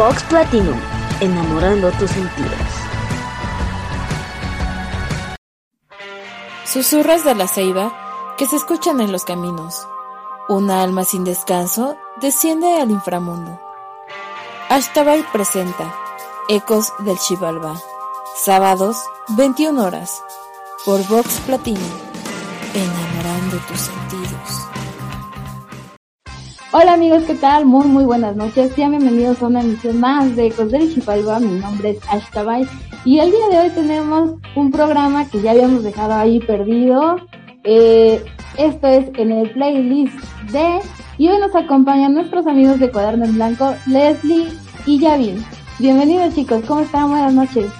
Vox Platinum, enamorando tus sentidos. Susurras de la ceiba que se escuchan en los caminos. Una alma sin descanso desciende al inframundo. Ashtabay presenta Ecos del Chivalba. Sábados, 21 horas. Por Vox Platinum. Enamorando tus sentidos. Hola amigos, ¿qué tal? Muy muy buenas noches. Sean bienvenidos a una emisión más de Ecos del Chipalba. Mi nombre es Ashtabay y el día de hoy tenemos un programa que ya habíamos dejado ahí perdido. Eh, esto es en el playlist de y hoy nos acompañan nuestros amigos de Cuaderno en Blanco, Leslie y Yavin. Bienvenidos chicos, ¿cómo están? Buenas noches.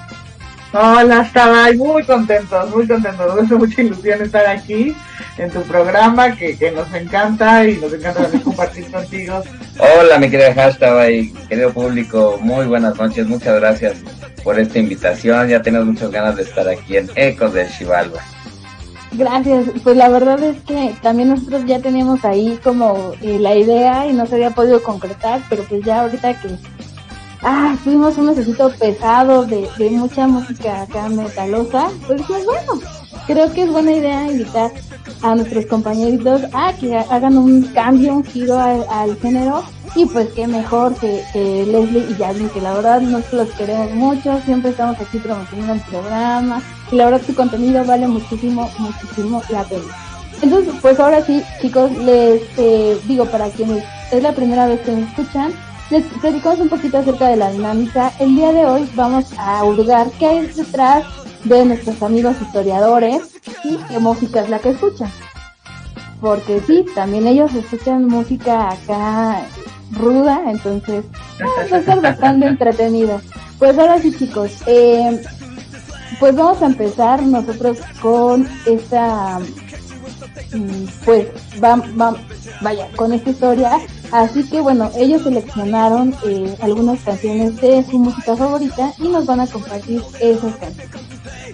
Hola, estaba muy contentos, muy contentos. Nos hace mucha ilusión estar aquí en tu programa que, que nos encanta y nos encanta también compartir contigo. Hola, mi querida hashtag y querido público, muy buenas noches. Muchas gracias por esta invitación. Ya tenemos muchas ganas de estar aquí en Ecos del Chivalba. Gracias, pues la verdad es que también nosotros ya teníamos ahí como eh, la idea y no se había podido concretar, pero pues ya ahorita que ah, tuvimos un necesito pesado de, de mucha música acá metalosa, pues pues bueno, creo que es buena idea invitar a nuestros compañeritos a que hagan un cambio, un giro al, género. Y pues qué mejor que, que Leslie y Jasmine, que la verdad nosotros los queremos mucho, siempre estamos aquí promocionando el programa. Y la verdad su contenido vale muchísimo, muchísimo la pena. Entonces, pues ahora sí, chicos, les eh, digo para quienes es la primera vez que me escuchan, les platicamos un poquito acerca de la dinámica. El día de hoy vamos a hurgar qué hay detrás de nuestros amigos historiadores y qué música es la que escuchan. Porque sí, también ellos escuchan música acá ruda, entonces va a ser bastante entretenido. Pues ahora sí chicos, eh, pues vamos a empezar nosotros con esta, mm, pues va, va, vaya, con esta historia. Así que bueno, ellos seleccionaron eh, algunas canciones de su música favorita y nos van a compartir esas canciones.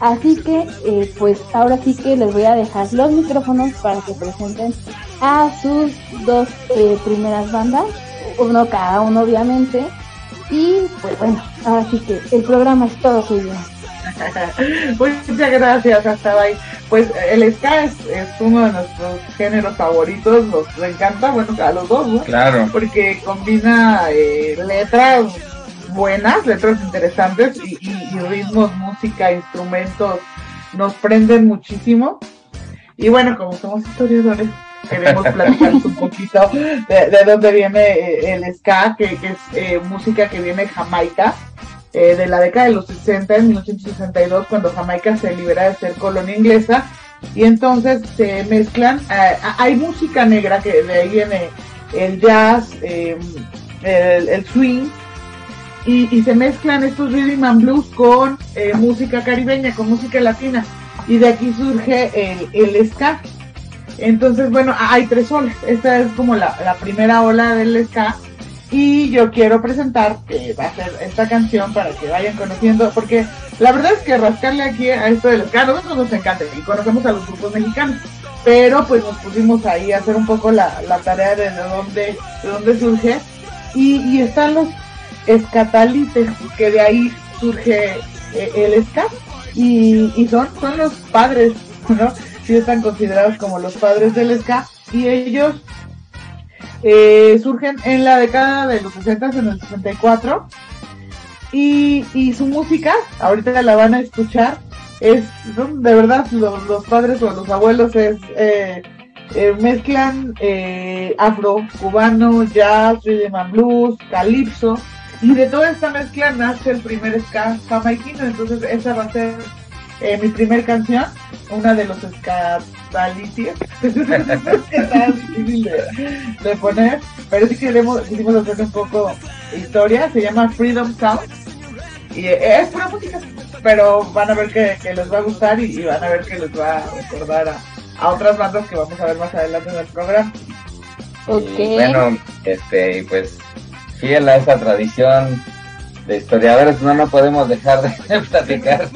Así que, eh, pues ahora sí que les voy a dejar los micrófonos para que presenten a sus dos eh, primeras bandas, uno cada uno obviamente. Y pues bueno, ahora sí que el programa es todo suyo. Muchas gracias, hasta ahí. Pues el ska es, es, uno de nuestros géneros favoritos, nos encanta, bueno, a los dos, ¿no? Claro. Porque combina eh, letras buenas, letras interesantes y, y, y, ritmos, música, instrumentos, nos prenden muchísimo. Y bueno, como somos historiadores, queremos platicar un poquito de, de, dónde viene eh, el ska, que, que es eh, música que viene de Jamaica eh, de la década de los 60, en 1862, cuando Jamaica se libera de ser colonia inglesa, y entonces se mezclan, eh, hay música negra, que de ahí viene el jazz, eh, el, swing, y, se mezclan estos rhythm and blues con eh, música caribeña, con música latina, y de aquí surge el, ska. Entonces, bueno, hay tres olas. Esta es como la primera ola del ska y yo quiero presentar que va a ser esta canción para que vayan conociendo, porque la verdad es que rascarle aquí a esto de los a nosotros nos encanta y conocemos a los grupos mexicanos, pero pues nos pusimos ahí a hacer un poco la, la tarea de, de dónde, de dónde surge y, y están los escatalites, que de ahí surge eh, el ska y, y son, son los padres, ¿no? Sí están considerados como los padres del ska y ellos eh, surgen en la década de los 60, en el 64. Y, y su música, ahorita la van a escuchar, es, de verdad, los, los, padres o los abuelos es, eh, eh, mezclan afro, cubano, jazz, rhythm and blues, calipso, y de toda esta mezcla nace el primer ska jamaiquino, entonces esa va a ser mi primer canción, una de los escatalities, que está difícil de, de, poner, pero sí queremos, quisimos hacer un poco historia, se llama Freedom Sound, y es pura música, pero van a ver que, que les va a gustar y, y, van a ver que les va a recordar a, a, otras bandas que vamos a ver más adelante en el programa. Okay. Y bueno, este, pues fiel a esa tradición de historiadores, no, no podemos dejar de platicar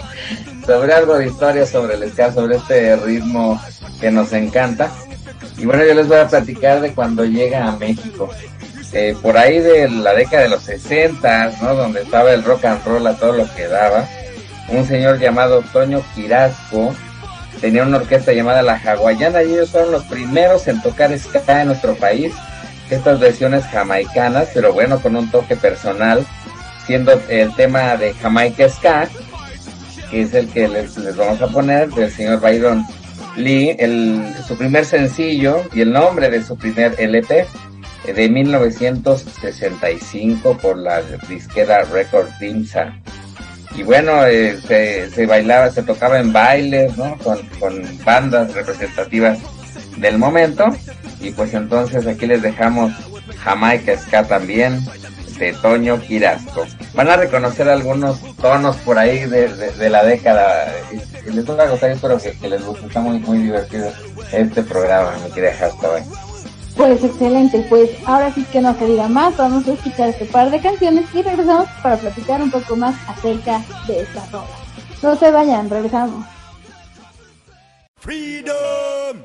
sobre algo de historia sobre el ska, sobre este ritmo que nos encanta. Y bueno, yo les voy a platicar de cuando llega a México. eh, por ahí de la década de los 60, ¿no? Donde estaba el rock and roll a todo lo que daba. Un señor llamado Toño Quirasco tenía una orquesta llamada La Hawaiana y ellos fueron los primeros en tocar ska en nuestro país. Estas versiones jamaicanas, pero bueno, con un toque personal, siendo el tema de Jamaica Ska, que es el que les, vamos a poner, del señor Byron Lee, el, su primer sencillo y el nombre de su primer LP eh, de 1965 por la disquera Record Dimsa. Y bueno, eh, se, bailaba, se tocaba en bailes, ¿no? Con, con bandas representativas del momento. Y pues entonces aquí les dejamos Jamaica Ska también, de Toño Quirasco. Van a reconocer algunos tonos por ahí de, la década. Y les va a gustar, espero que, les guste. Está muy, muy divertido este programa, me quería dejar Pues excelente, pues ahora sí que no se diga más, vamos a escuchar este par de canciones y regresamos para platicar un poco más acerca de esta rola. No se vayan, regresamos. Freedom.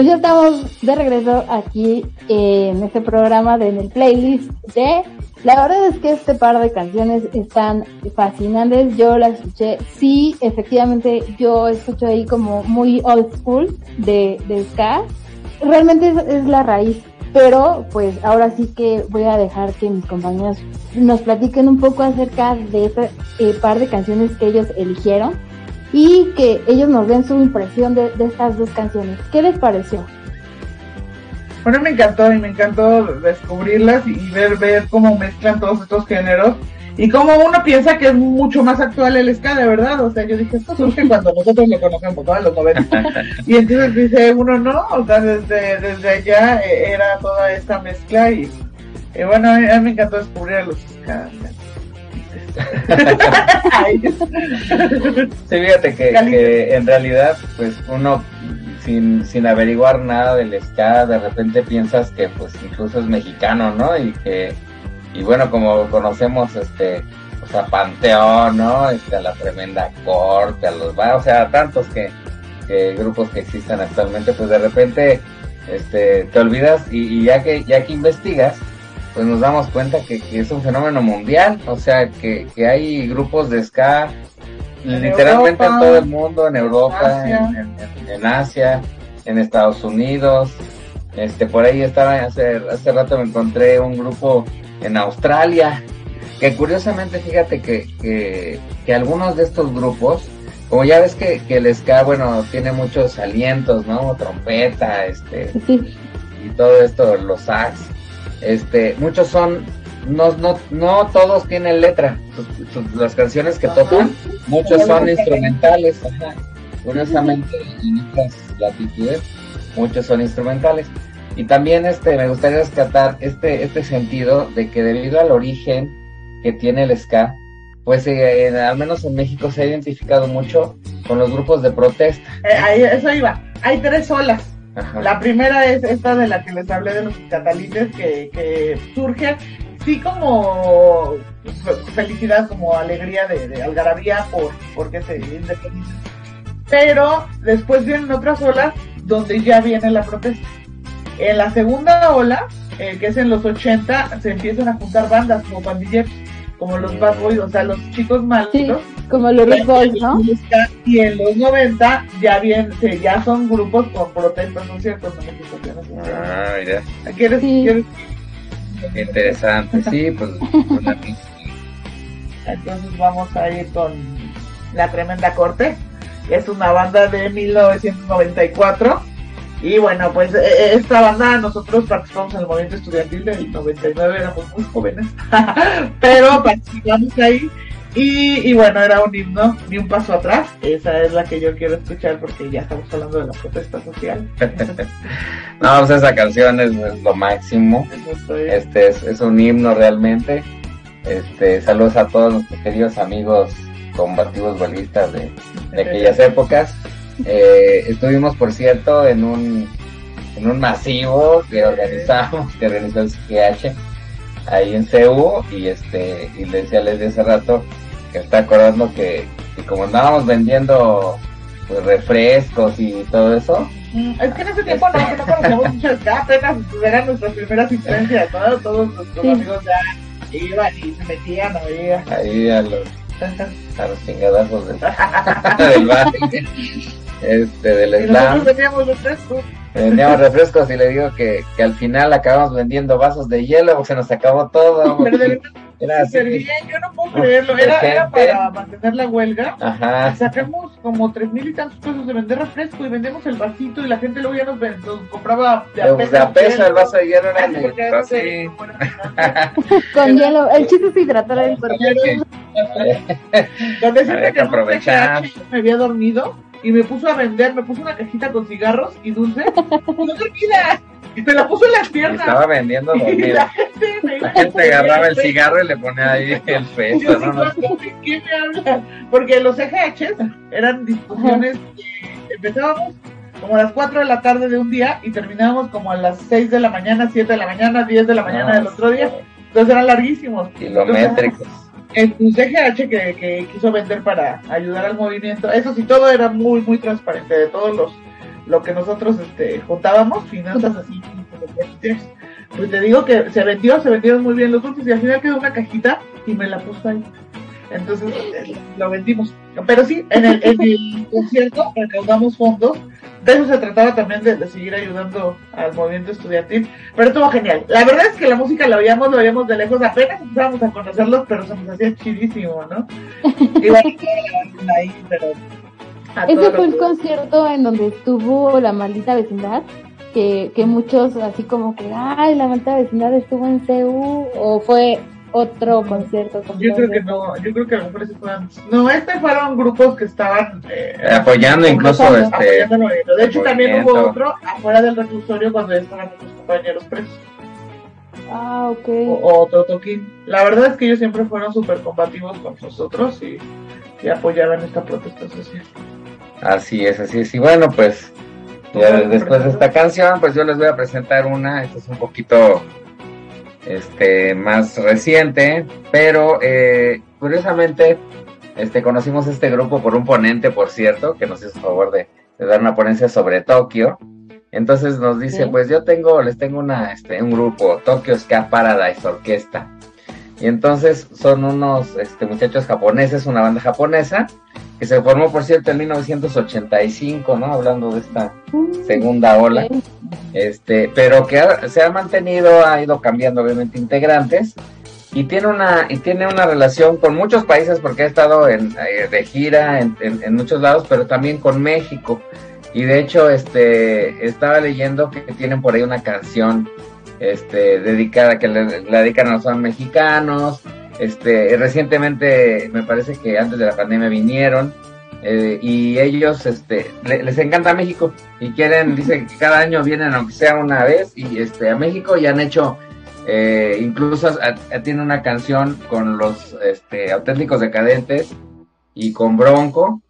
Pues ya estamos de regreso aquí en este programa de en el playlist de la verdad es que este par de canciones están fascinantes. Yo las escuché. Sí, efectivamente, yo escucho ahí como muy old school de, de ska. Realmente es, la raíz. Pero, pues, ahora sí que voy a dejar que mis compañeros nos platiquen un poco acerca de este par de canciones que ellos eligieron y que ellos nos den su impresión de, estas dos canciones. ¿Qué les pareció? Bueno, me encantó y me encantó descubrirlas y ver, ver cómo mezclan todos estos géneros y cómo uno piensa que es mucho más actual el ska, de verdad. O sea, yo dije, esto surge cuando nosotros lo conocemos, ¿no? los 90. y entonces dice uno, no, o sea, desde, desde allá eh, era toda esta mezcla y, bueno, a mí, me encantó descubrir a los ska. Sí, fíjate que, en realidad, pues uno sin, sin averiguar nada del ska, de repente piensas que pues incluso es mexicano, ¿no? Y que, y bueno, como conocemos este, o sea, Panteón, ¿no? Este, a la Tremenda Corte, a los o sea, tantos que, que grupos que existen actualmente, pues de repente este, te olvidas y, y ya que ya que investigas, pues nos damos cuenta que, es un fenómeno mundial, o sea, que, que hay grupos de ska literalmente en todo el mundo, en Europa, En, Asia, en Estados Unidos, este, por ahí estaba, hace, hace rato me encontré un grupo en Australia, que curiosamente fíjate que, que, que algunos de estos grupos, como ya ves que, que el ska, bueno, tiene muchos alientos, ¿no? Trompeta, este, y todo esto, los sax, este, muchos son, no, no, no todos tienen letra. las canciones que tocan, muchos son instrumentales. Curiosamente, en estas latitudes, muchos son instrumentales. Y también este, me gustaría rescatar este, este sentido de que debido al origen que tiene el ska, pues eh, al menos en México se ha identificado mucho con los grupos de protesta. Eh, eso iba. Hay tres olas. La primera es esta de la que les hablé de los catalites que, que surge, sí como felicidad, como alegría de, algarabía por porque se independiza. Pero después vienen otras olas donde ya viene la protesta. En la segunda ola, eh, que es en los 80, se empiezan a juntar bandas como pandilleros como los Bad Boys, o sea, los chicos malos. como los Bad Boys, ¿no? Y en los 90 ya bien, ya son grupos con protestas, ¿no es cierto? Ah, mira. ¿Quieres, ¿quieres? Interesante, sí, pues. Entonces vamos a ir con La Tremenda Corte. Es una banda de 1994 y bueno, pues e, e, esta banda, nosotros participamos en el movimiento estudiantil del 99, éramos muy jóvenes, pero participamos ahí Y, bueno, era un himno, ni un paso atrás. Esa es la que yo quiero escuchar porque ya estamos hablando de la protesta social. no, pues esa canción es, lo máximo. Este es, un himno realmente. Este, saludos a todos nuestros queridos amigos combativos bolistas de, aquellas épocas. Eh, estuvimos, por cierto, en un, en un masivo que organizamos, que organizó el CGH ahí en CU y este y le decía les hace rato que está acordando que, como andábamos vendiendo pues, refrescos y todo eso mm, es que en ese tiempo no, no conocíamos mucho ya apenas eran nuestras primeras experiencias todos, todos nuestros amigos ya iban y se metían ahí ahí a los a los chingadazos del, del bar este del slam nosotros refrescos Vendíamos refrescos y le digo que, que al final acabamos vendiendo vasos de hielo porque se nos acabó todo. Era bien, yo no puedo creerlo. Era, era para mantener la huelga. Ajá. Sacamos como tres mil y tantos pesos de vender refresco y vendemos el vasito y la gente luego ya nos, compraba de a peso. De a peso el vaso de hielo era así. Con hielo. El chiste es hidratar el cuerpo. Donde que, que aprovechar. Me había dormido y me puso a vender, me puso una cajita con cigarros y dulce, no dormida, y te la puso en las piernas. Estaba vendiendo dormida. La gente, la gente agarraba el cigarro y le ponía ahí el peso, ¿no? no, ¿Qué me habla? Porque los EGHs eran discusiones que empezábamos como a las 4 de la tarde de un día y terminábamos como a las 6 de la mañana, 7 de la mañana, 10 de la mañana del otro día. Entonces eran larguísimos. Kilométricos el CGH que, que, quiso vender para ayudar al movimiento, eso sí, todo era muy, muy transparente, de todos los, lo que nosotros este, juntábamos, finanzas así, pues te digo que se vendió, se vendieron muy bien los dulces y al final quedó una cajita y me la puso ahí. Entonces eh, lo vendimos. Pero sí, en el, en el concierto recaudamos fondos de eso se trataba también de, seguir ayudando al movimiento estudiantil, pero estuvo genial. La verdad es que la música la oíamos, la oíamos de lejos, apenas empezábamos a conocerlos, pero se nos hacía chidísimo, ¿no? Igual ahí, pero... Ese fue el concierto en donde estuvo la maldita vecindad, que, que muchos así como que, ay, la maldita vecindad estuvo en CU, o fue otro concierto. Yo creo que no, yo creo que a lo mejor ese fueron, no, este fueron grupos que estaban eh, apoyando incluso este, de hecho también hubo otro afuera del reclusorio cuando estaban nuestros compañeros presos. Ah, ok. O, otro toquín. La verdad es que ellos siempre fueron súper combativos con nosotros y, y, apoyaban esta protesta social. Así es, así es. Y bueno, pues después de esta canción, pues yo les voy a presentar una, esta es un poquito este, más reciente, pero eh, curiosamente este, conocimos este grupo por un ponente, por cierto, que nos hizo favor de, dar una ponencia sobre Tokio. Entonces nos dice, pues yo tengo, les tengo una, este, un grupo, Tokyo Ska Paradise Orquesta. Y entonces son unos este, muchachos japoneses, una banda japonesa, que se formó, por cierto, en 1985, ¿no? Hablando de esta segunda ola. Este, pero que se ha mantenido, ha ido cambiando obviamente integrantes y tiene una y tiene una relación con muchos países porque ha estado en, eh, de gira en, en, muchos lados, pero también con México. Y de hecho, este, estaba leyendo que tienen por ahí una canción este, dedicada, que le, la dedican a los mexicanos, este, recientemente, me parece que antes de la pandemia vinieron eh, y ellos este, les encanta México y quieren, dicen que cada año vienen aunque sea una vez y este, a México y han hecho, eh, incluso tiene una canción con los este, auténticos decadentes y con Bronco.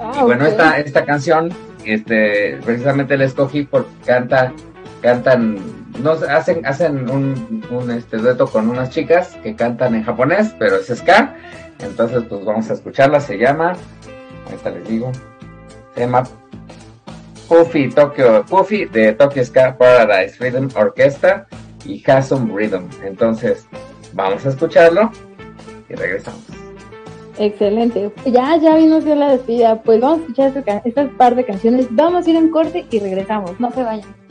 Ah, y bueno, esta, esta canción este, precisamente la escogí porque canta, cantan no hacen hacen un, un este dueto con unas chicas que cantan en japonés, pero es ska. Entonces, pues vamos a escucharla. Se llama, ahorita les digo, se llama Puffy Tokyo, Puffy de Tokyo Ska Paradise Rhythm Orchestra y Hasum Rhythm. Entonces, vamos a escucharlo y regresamos. Excelente. Ya, ya de la despedida. Pues vamos a escuchar estas par de canciones. Vamos a ir en corte y regresamos. No se vayan.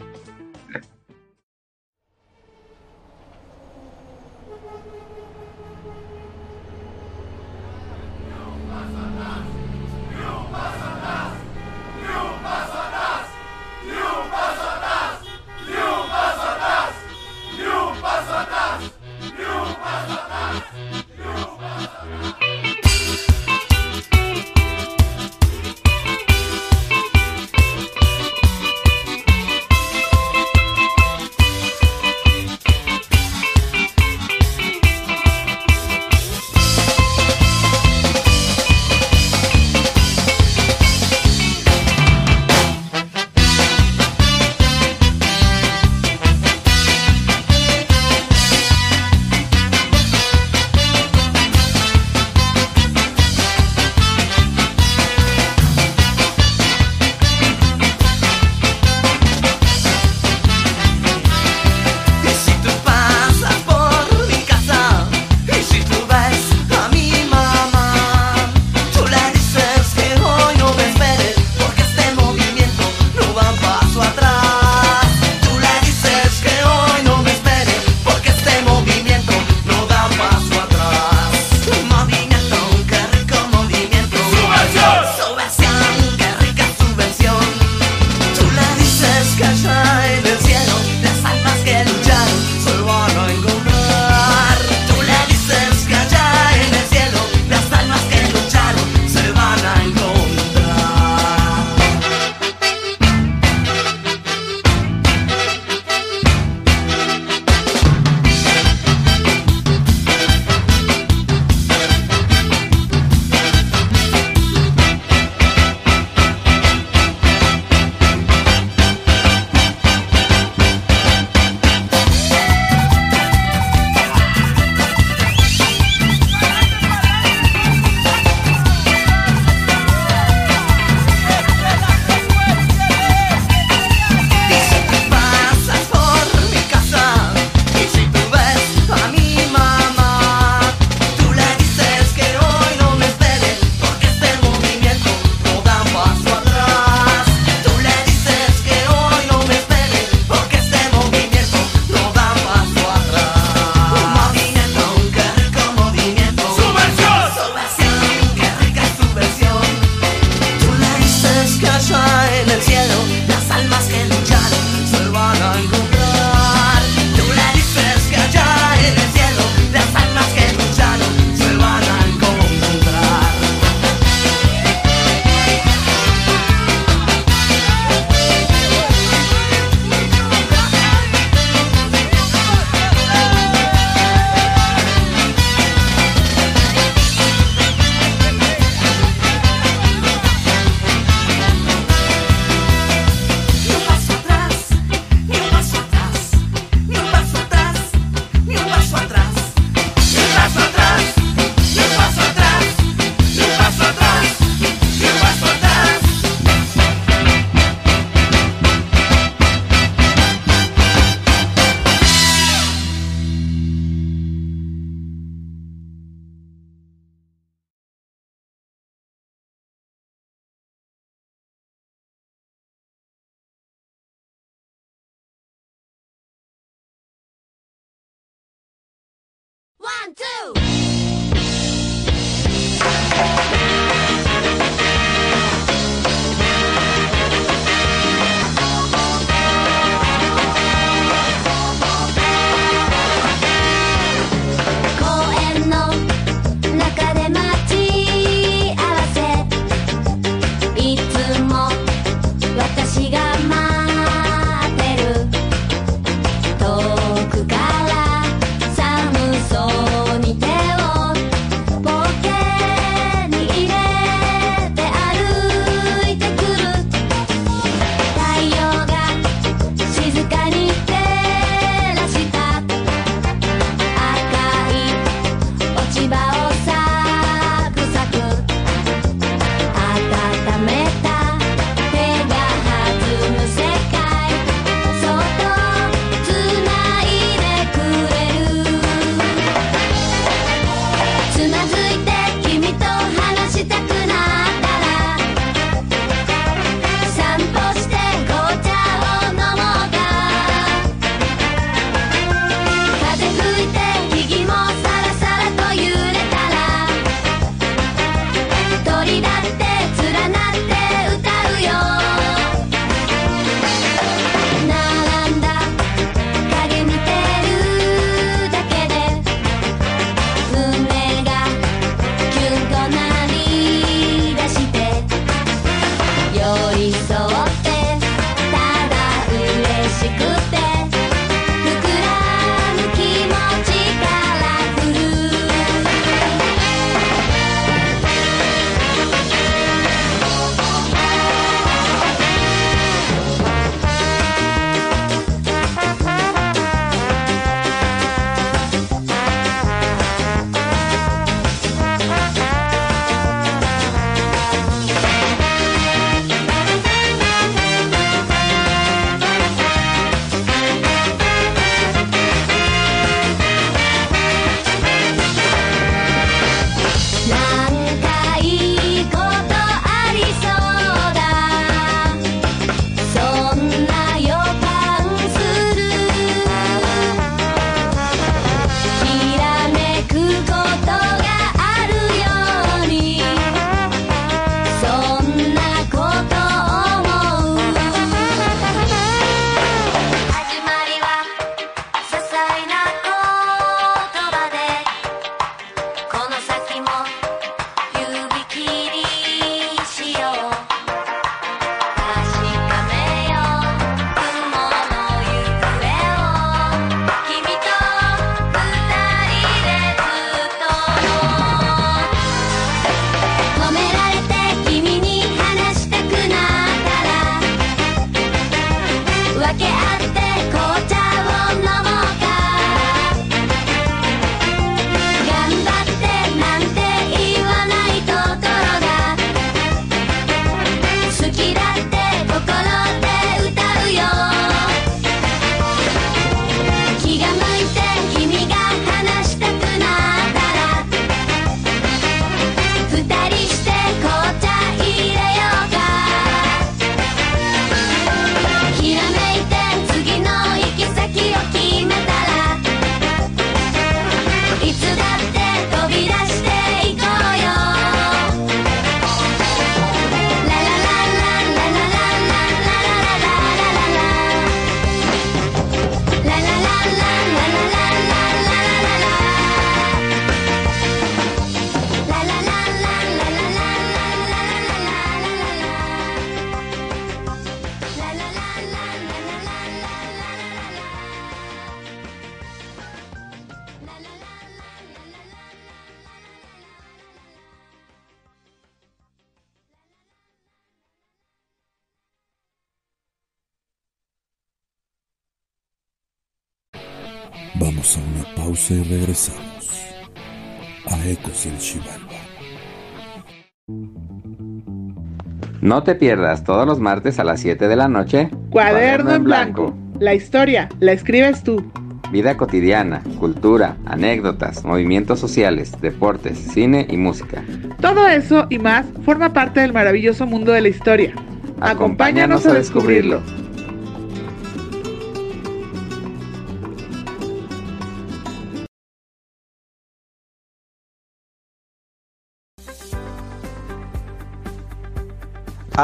No te pierdas todos los martes a las 7 de la noche. Cuaderno, en blanco. La historia la escribes tú. Vida cotidiana, cultura, anécdotas, movimientos sociales, deportes, cine y música. Todo eso y más forma parte del maravilloso mundo de la historia. Acompáñanos, a descubrirlo.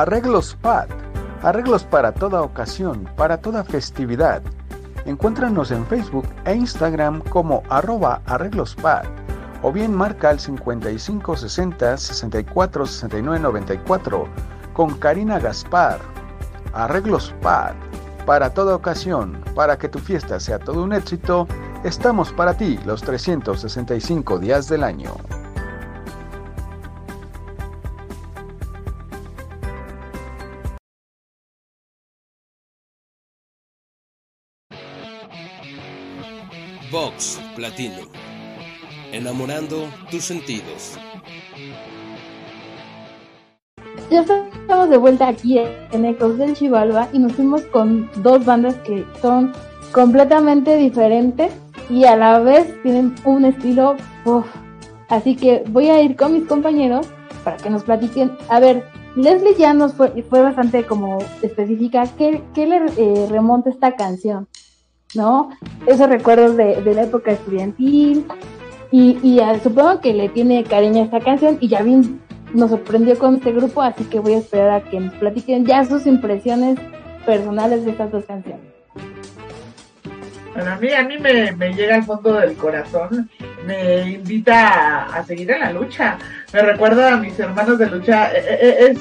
Arreglos Pad. Arreglos para toda ocasión, para toda festividad. Encuéntranos en Facebook e Instagram como arroba arreglospad o bien marca al 5560 64 69 94 con Karina Gaspar. Arreglos Pad. Para toda ocasión, para que tu fiesta sea todo un éxito, estamos para ti los 365 días del año. Platino. Enamorando tus sentidos. Ya estamos de vuelta aquí en Ecos del Chivalba y nos fuimos con dos bandas que son completamente diferentes y a la vez tienen un estilo Así que voy a ir con mis compañeros para que nos platiquen. A ver, Leslie ya nos fue, fue bastante como específica. ¿Qué, qué le eh, remonta esta canción? ¿No? Esos recuerdos de, la época estudiantil. Y, y supongo que le tiene cariño a esta canción y Yavin nos sorprendió con este grupo, así que voy a esperar a que nos platiquen ya sus impresiones personales de estas dos canciones. Bueno, a mí, a mí me, llega al fondo del corazón, me invita a, seguir en la lucha, me recuerda a mis hermanos de lucha, e, e, e, es,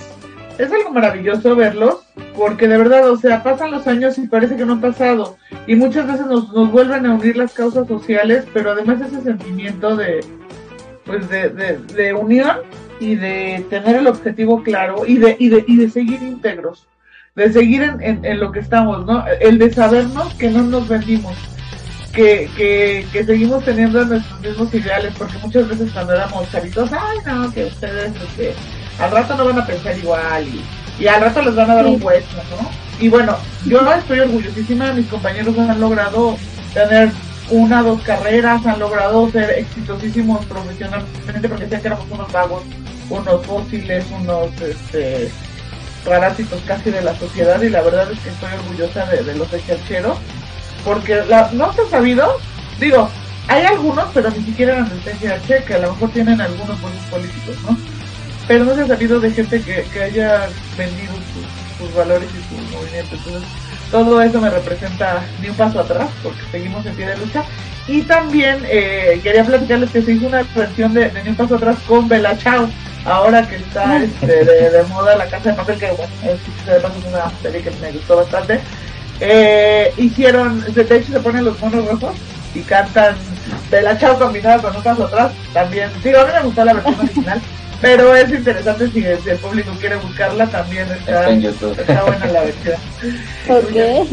es algo maravilloso verlos, porque de verdad, o sea, pasan los años y parece que no han pasado, y muchas veces nos, nos vuelven a unir las causas sociales, pero además ese sentimiento de, pues de, de, unión y de tener el objetivo claro y de, y de, y de seguir íntegros, de seguir en, en, lo que estamos, ¿no? El de sabernos que no nos vendimos, que, que, que seguimos teniendo nuestros mismos ideales, porque muchas veces cuando éramos chavitos, ay no, que ustedes, que al rato no van a pensar igual y y al rato les van a dar un puesto, ¿no? Y bueno, yo estoy orgullosísima, mis compañeros han logrado tener una, dos carreras, han logrado ser exitosísimos profesionalmente porque decían que éramos unos vagos, unos fósiles, unos este, parásitos casi de la sociedad y la verdad es que estoy orgullosa de, los echarcheros porque la, no se ha sabido, digo, hay algunos, pero ni siquiera el H, que a lo mejor tienen algunos buenos políticos, ¿no? Pero no se ha sabido de gente que, que haya vendido sus, valores y sus movimientos. Entonces, todo eso me representa ni un paso atrás, porque seguimos en pie de lucha. Y también eh, quería platicarles que se hizo una versión de, Ni un paso atrás con Bella Chao, ahora que está este, de, moda La Casa de Papel, que bueno, es, es una serie que me gustó bastante. Eh, hicieron, de hecho se ponen los monos rojos y cantan Bella Chao combinada con un paso atrás, también, digo, a mí me gustó la versión original. Pero es interesante si el, público quiere buscarla, también está, en YouTube. está buena la versión. ¿Por qué?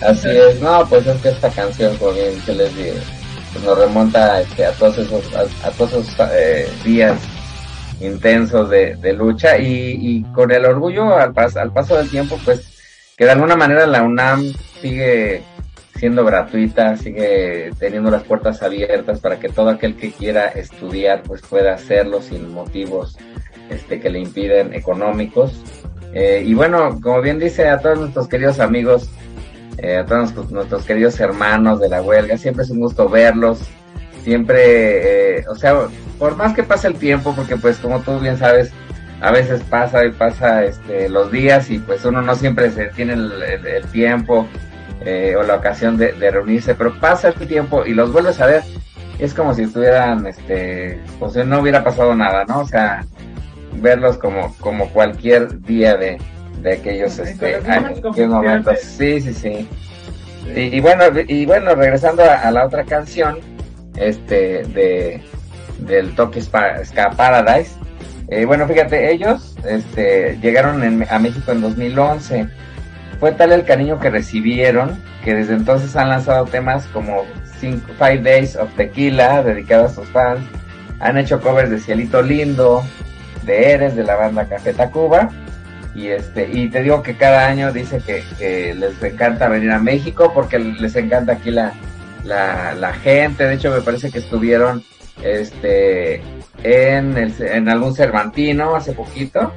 Así es, no, pues es que esta canción, como bien que les digo, pues nos remonta este, a todos esos, a, todos esos eh, días intensos de, de lucha y, y, con el orgullo al, al paso del tiempo, pues que de alguna manera la UNAM sigue siendo gratuita, sigue teniendo las puertas abiertas para que todo aquel que quiera estudiar pues pueda hacerlo sin motivos este, que le impiden económicos. Eh, y bueno, como bien dice a todos nuestros queridos amigos, eh, a todos nuestros queridos hermanos de la huelga, siempre es un gusto verlos, siempre, eh, o sea, por más que pase el tiempo, porque pues como tú bien sabes, a veces pasa y pasa este, los días y pues uno no siempre se tiene el tiempo eh, o la ocasión de, reunirse, pero pasa el tiempo y los vuelves a ver, es como si estuvieran, este, o sea, no hubiera pasado nada, ¿no? O sea, verlos como, como cualquier día de, de aquellos, este, momentos. Sí, sí, sí. Y, bueno, y bueno, regresando a, la otra canción, este, de, del Toque Ska Paradise, eh, bueno, fíjate, ellos, este, llegaron a México en 2011 fue tal el cariño que recibieron que desde entonces han lanzado temas como Five Days of Tequila, dedicados a sus fans. Han hecho covers de Cielito Lindo, de Eres, de la banda Café Tacuba. Y, este, y te digo que cada año dice que, les encanta venir a México porque les encanta aquí la, la, la gente. De hecho, me parece que estuvieron este, en, el, en algún Cervantino hace poquito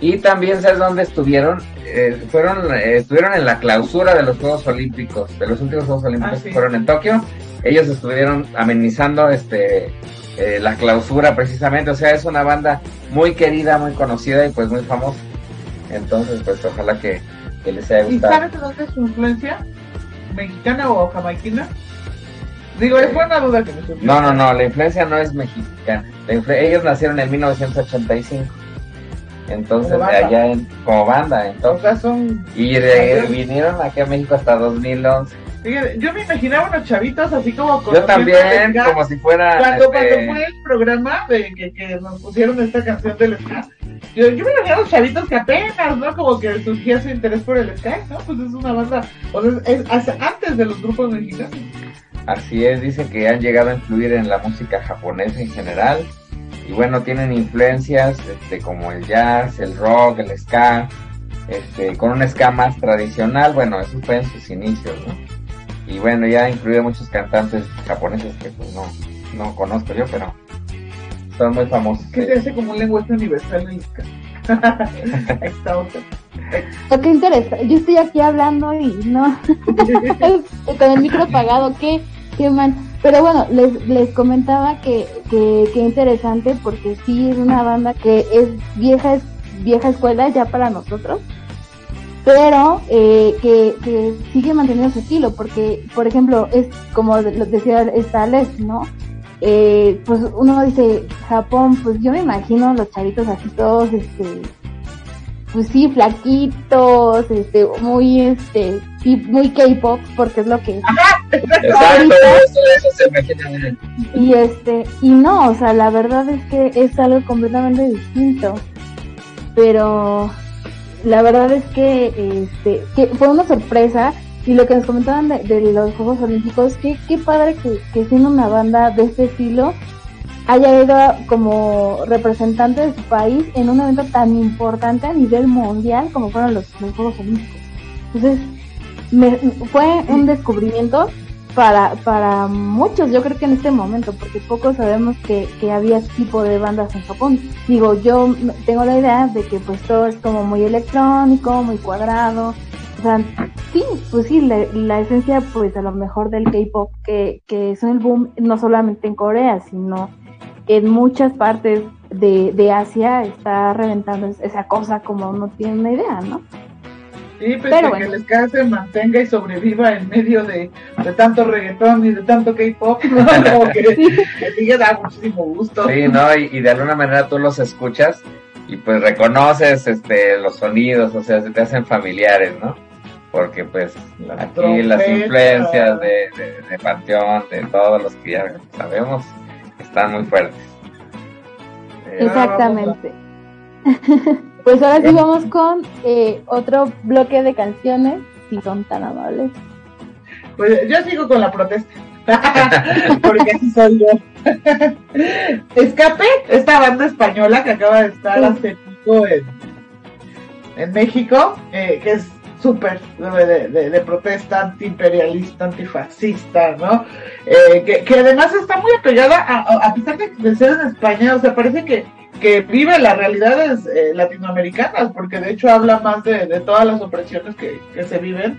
y también, ¿sabes dónde estuvieron? Eh, fueron, eh, estuvieron en la clausura de los Juegos Olímpicos, de los últimos Juegos Olímpicos ah, que fueron en Tokio. Ellos estuvieron amenizando este eh, la clausura precisamente. O sea, es una banda muy querida, muy conocida y pues muy famosa. Entonces, pues ojalá que, les haya gustado. ¿Y sabes de dónde es su influencia? ¿Mexicana o jamaiquina? Digo, es buena duda que me No, no, no, la influencia no es mexicana. ellos nacieron en 1985. Entonces, allá en, como banda, entonces. y vinieron aquí a México hasta 2011. Yo me imaginaba unos chavitos así como Yo también, como si fuera. Cuando, este... fue el programa de que, que, nos pusieron esta canción del ska, yo, yo me imaginaba unos chavitos que apenas, ¿no? Como que surgía su interés por el ska, ¿no? Pues es una banda, o sea, es, antes de los grupos mexicanos. Así es, dice que han llegado a influir en la música japonesa en general. Y bueno, tienen influencias este, como el jazz, el rock, el ska, este, con un ska más tradicional. Bueno, eso fue en sus inicios, ¿no? Y bueno, ya incluye muchos cantantes japoneses que pues no, no conozco yo, pero son muy famosos. Que se hace como un lenguaje universal en Está otra. qué interesa. Yo estoy aquí hablando y no. Con el micro apagado, qué, qué mal. Pero bueno, les, les comentaba que, que, que interesante porque sí es una banda que es vieja, vieja escuela ya para nosotros pero eh, que, que, sigue manteniendo su estilo, porque, por ejemplo, es como decía esta Les, ¿no? Eh, pues uno dice, Japón, pues yo me imagino los charitos así todos, este, pues sí, flaquitos, este, muy, este, muy K-pop, porque es lo que y este, y no, o sea, la verdad es que es algo completamente distinto, pero la verdad es que, este, que fue una sorpresa y lo que nos comentaban de, los Juegos Olímpicos, que qué padre que, siendo una banda de este estilo haya ido como representante de su país en un evento tan importante a nivel mundial como fueron los, Juegos Olímpicos. Entonces, me, fue un descubrimiento para, para muchos, yo creo que en este momento, porque pocos sabemos que, que había este tipo de bandas en Japón. Digo, yo tengo la idea de que pues todo es como muy electrónico, muy cuadrado. O sea, sí, pues sí, la, esencia pues a lo mejor del K-pop que, que es el boom no solamente en Corea, sino en muchas partes de, de Asia está reventando esa cosa como no tiene una idea, ¿no? Sí, pues que el ska se mantenga y sobreviva en medio de, tanto reggaetón y de tanto K-pop, como que, sigue da muchísimo gusto. Sí, ¿no? Y, de alguna manera tú los escuchas y pues reconoces este los sonidos, o sea, se te hacen familiares, ¿no? Porque pues aquí las influencias de, de, de Panteón, de todos los que ya sabemos, están muy fuertes. Exactamente. Pues ahora sí vamos con eh, otro bloque de canciones, si son tan amables. Pues yo sigo con la protesta. Porque así soy yo. Escape, esta banda española que acaba de estar hace poco en, México, eh, que es súper de, protesta antiimperialista, antifascista, ¿no? Eh, que, además está muy apegada, a, a pesar de ser en España, o sea, parece que que vive las realidades eh, latinoamericanas, porque de hecho habla más de, todas las opresiones que, se viven.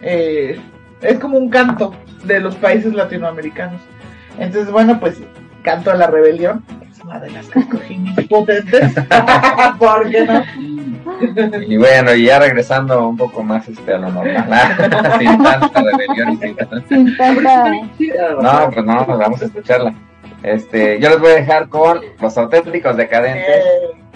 Eh, es como un canto de los países latinoamericanos. Entonces, bueno, pues canto a la rebelión, una de las que escogí potentes. ¿Por qué no? Y bueno, y ya regresando un poco más este, a lo normal, sin tanta rebelión y sin tanta... No, pues no, pues vamos a escucharla. Este, yo les voy a dejar con los auténticos decadentes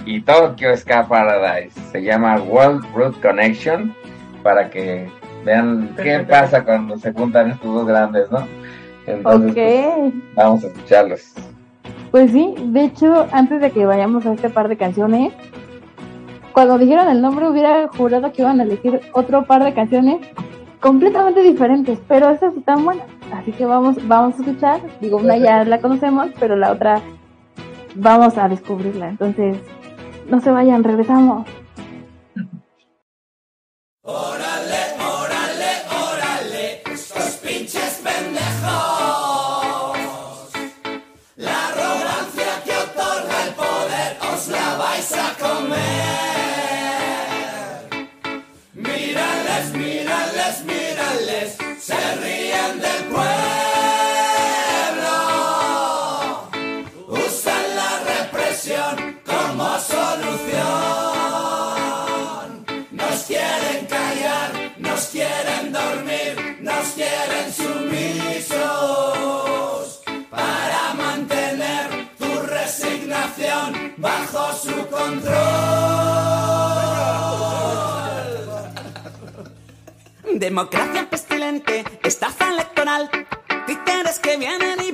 y Tokyo Ska Paradise. Se llama World Root Connection para que vean qué pasa cuando se juntan estos dos grandes, ¿no? Entonces, pues, vamos a escucharlos. Pues sí, de hecho, antes de que vayamos a este par de canciones, cuando dijeron el nombre hubiera jurado que iban a elegir otro par de canciones completamente diferentes, pero esas están buenas. Así que vamos, vamos a escuchar. Digo, una ya la conocemos, pero la otra vamos a descubrirla. Entonces, no se vayan, regresamos. dormir, nos quieren sumisos para mantener tu resignación bajo su control. Democracia pestilente, estafa electoral, títeres que vienen y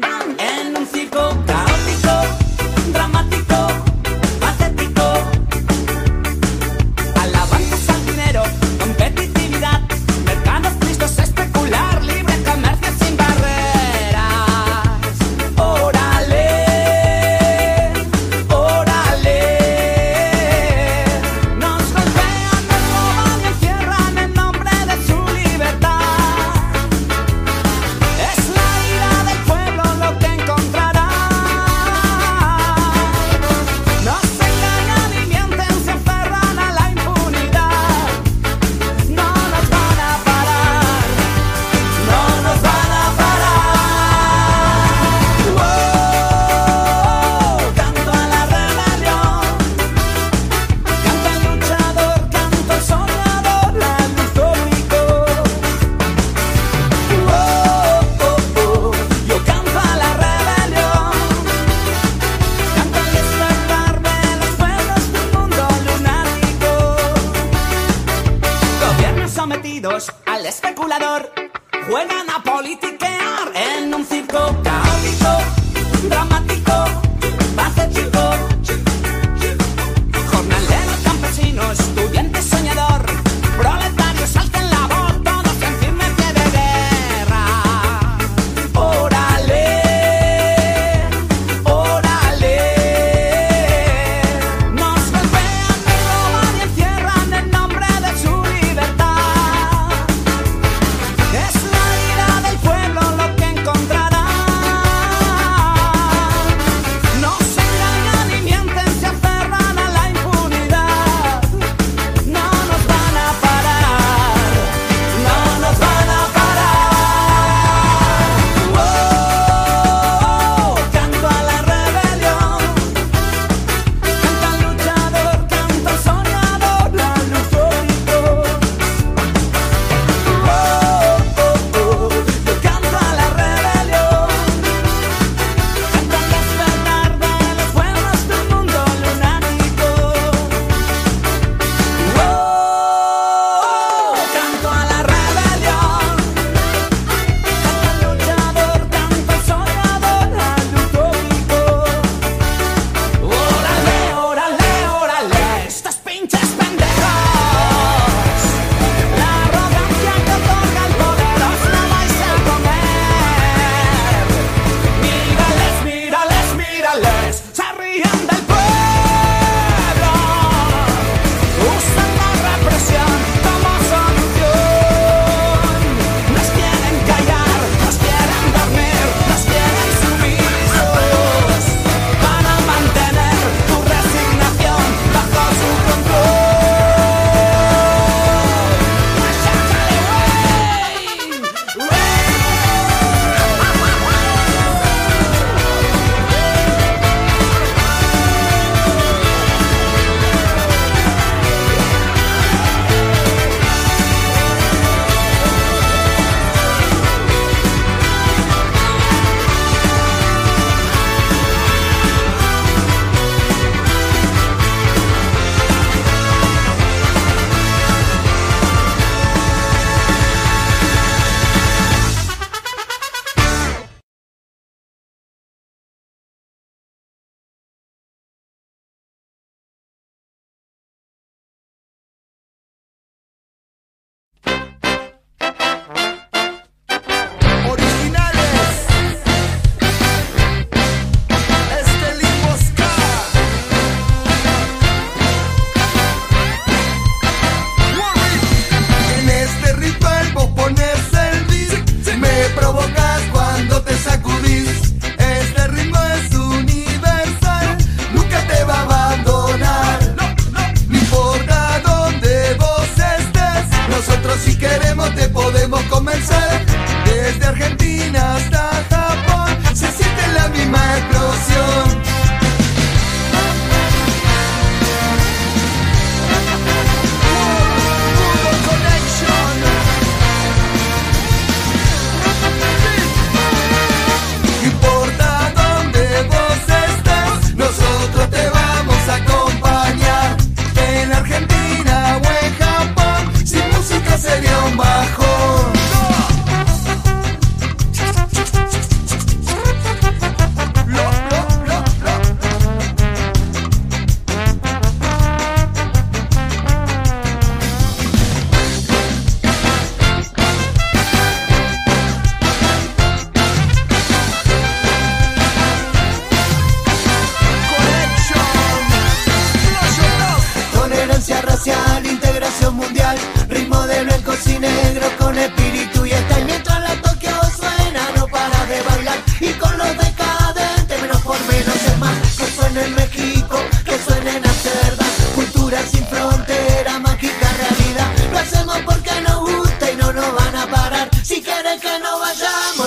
negros con espíritu y está. Y mientras la Tokio suena, no para de bailar. Y con los decadentes, menos por menos es más. Que suene en México, que suene en Amsterdam. Cultura sin frontera, mágica realidad. Lo hacemos porque nos gusta y no nos van a parar. Si quieren que no vayamos,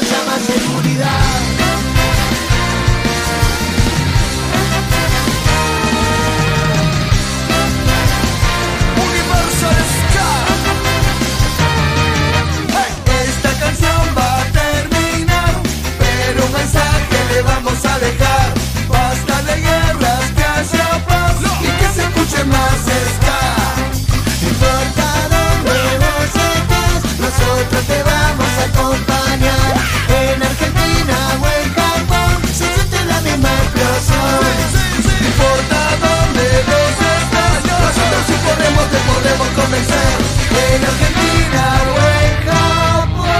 nosotros te vamos a acompañar. En Argentina o en Japón se siente la misma explosión. No importa dónde vos estés, nosotros sí podemos, te podemos convencer. En Argentina o en Japón.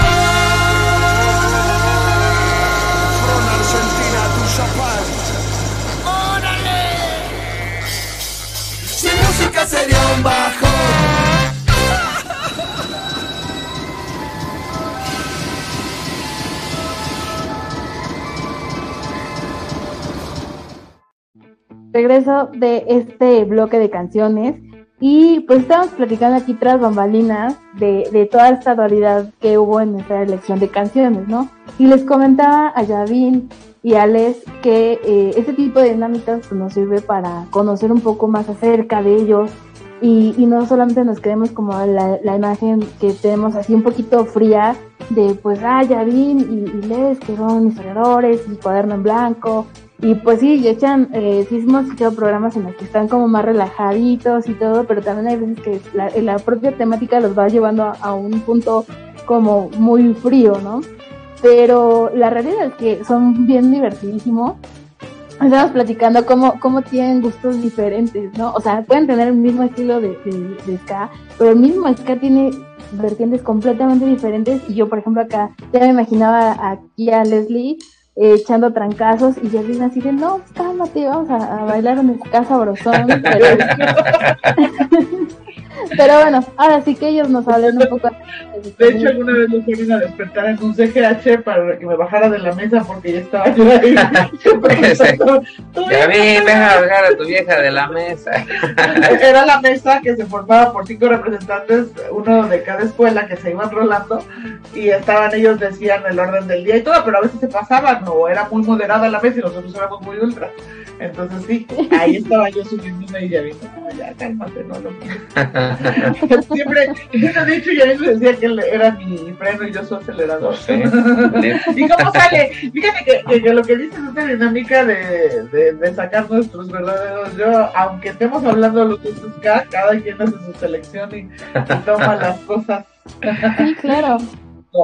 Argentina, tu ¡Órale! Sin música sería un bajón. Regreso de este bloque de canciones y pues estamos platicando aquí tras bambalinas de, de toda esta dualidad que hubo en nuestra elección de canciones, ¿no? Y les comentaba a Yavin y a Les que eh, este tipo de dinámicas pues, nos sirve para conocer un poco más acerca de ellos y, y no solamente nos quedemos como la, la imagen que tenemos así un poquito fría de pues ah Yavin y, y Les que son historiadores y cuaderno en blanco y pues sí, y echan, eh, sí hemos escuchado programas en los que están como más relajaditos y todo, pero también hay veces que la, propia temática los va llevando a, un punto como muy frío, ¿no? Pero la realidad es que son bien divertidísimos. Estamos platicando cómo, cómo tienen gustos diferentes, ¿no? O sea, pueden tener el mismo estilo de, de ska, pero el mismo ska tiene vertientes completamente diferentes. Y yo, por ejemplo, acá ya me imaginaba aquí a Leslie eh, echando trancazos y Yelena así de, no, cálmate, vamos a, bailar en el casa brosón. pero, bueno, ahora sí que ellos nos hablan un poco. De hecho, alguna vez me fueron a despertar en un CGH para que me bajara de la mesa porque ya estaba yo ahí. ya vi, venga a bajar a tu vieja de la mesa. Era la mesa que se formaba por cinco representantes, uno de cada escuela que se iban rolando y estaban ellos, decían el orden del día y todo, pero a veces se pasaban o era muy moderada la mesa y nosotros éramos muy ultra. Entonces sí, ahí estaba yo subiendo y ya vi, no, ya cálmate, no lo Siempre, de hecho ya me decía que él era mi freno y yo su acelerador. ¿Y cómo sale? Fíjate que, que, que, lo que dices es una dinámica de, de, de, sacar nuestros verdaderos yo, aunque estemos hablando de los gustos cada, cada quien hace su selección y, y toma las cosas. Sí, claro.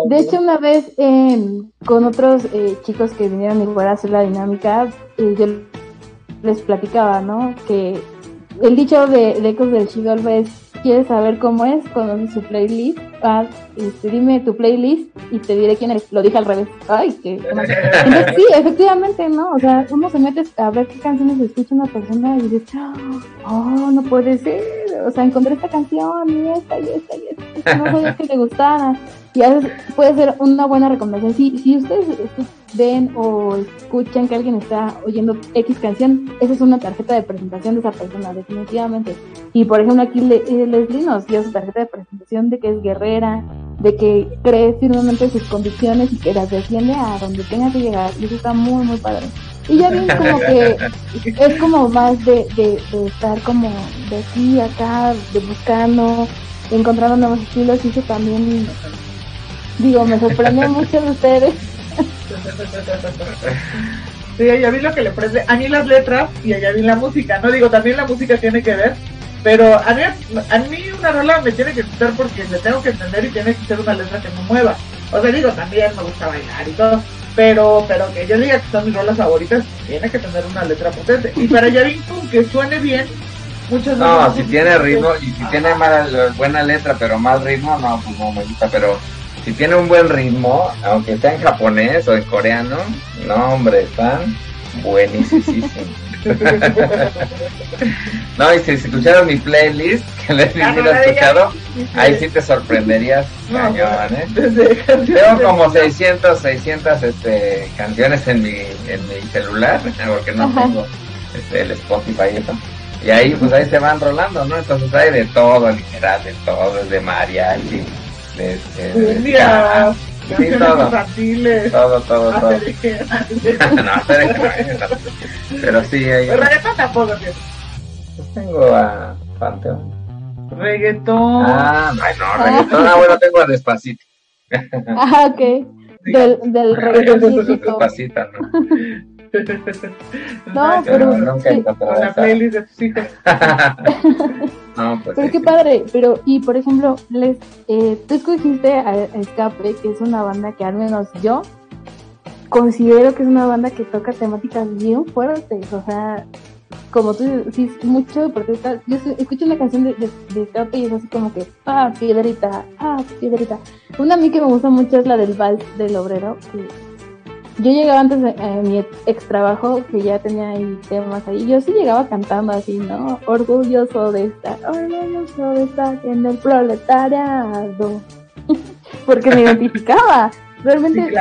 De hecho, una vez eh, con otros eh, chicos que vinieron igual a hacer la dinámica, eh, yo les platicaba, ¿no? Que el dicho de, de Ecos del Chidolfo es, ¿quieres saber cómo es? Conoce su playlist. Ah, este, dime tu playlist y te diré quién es. Lo dije al revés. Ay, que... Entonces, sí, efectivamente, ¿no? O sea, uno se mete a ver qué canciones escucha una persona y dices, oh, no puede ser. O sea, encontré esta canción y esta y esta y esta. No sabía que le gustara. Y puede ser una buena recomendación. Si, si ustedes ven o escuchan que alguien está oyendo X canción, esa es una tarjeta de presentación de esa persona, definitivamente. Y por ejemplo, aquí Le Leslie nos dio su tarjeta de presentación de que es guerrera, de que cree firmemente sus convicciones y que las defiende a donde tenga que llegar. Y eso está muy, muy padre. Y ya bien como que es como más de, de, de estar como de aquí acá, de buscando, encontrando nuevos estilos y eso también Digo, me sorprende mucho de ustedes. Sí, a vi lo que le prende. A mí las letras y a vi la música. No digo, también la música tiene que ver. Pero a mí, a mí una rola me tiene que gustar porque le tengo que entender y tiene que ser una letra que me mueva. O sea, digo, también me gusta bailar y todo. Pero, pero que yo diga que son mis rolas favoritas, tiene que tener una letra potente. Y para Yavin, que suene bien, muchas No, si tiene ritmo y si tiene mala, buena letra, pero mal ritmo, no, pues no me gusta. Pero si tiene un buen ritmo, aunque sea en japonés o en coreano, no hombre, están buenísimos. no, y si escucharon mi playlist, que les ah, no, escuchado, ahí sí te sorprenderías, cañón, ¿eh? Tengo como 600, 600 este, canciones en mi, en mi celular, porque no tengo este, el Spotify y eso. Y ahí, pues ahí se van rolando, ¿no? Entonces hay de todo, literal, de todo, desde mariachi, de, este, de, Sí, todo. Todo, todo, todo. no, pero sí. Hay... Pero reggaetón tampoco, Pues tengo a Panteón. Reggaetón. Ah, no, no, reggaetón. Ah, bueno, tengo a Despacito. ah, ok. Del, del reggaetón. Despacito, ¿no? No, pero. Nunca sí. Con la playlist de tus hijos. no, pues pero qué padre. Pero, y por ejemplo, les, eh, tú escogiste a, Escape, que es una banda que al menos yo considero que es una banda que toca temáticas bien fuertes. O sea, como tú dices, mucho de protesta. Yo escucho una canción de, de, Escape y es así como que, ah, piedrita, ah, piedrita. Una a mí que me gusta mucho es la del vals del obrero, que yo llegaba antes de mi ex trabajo, que ya tenía ahí temas ahí, yo sí llegaba cantando así, ¿no? Orgulloso de estar, orgulloso de estar en el proletariado, porque me identificaba. Realmente,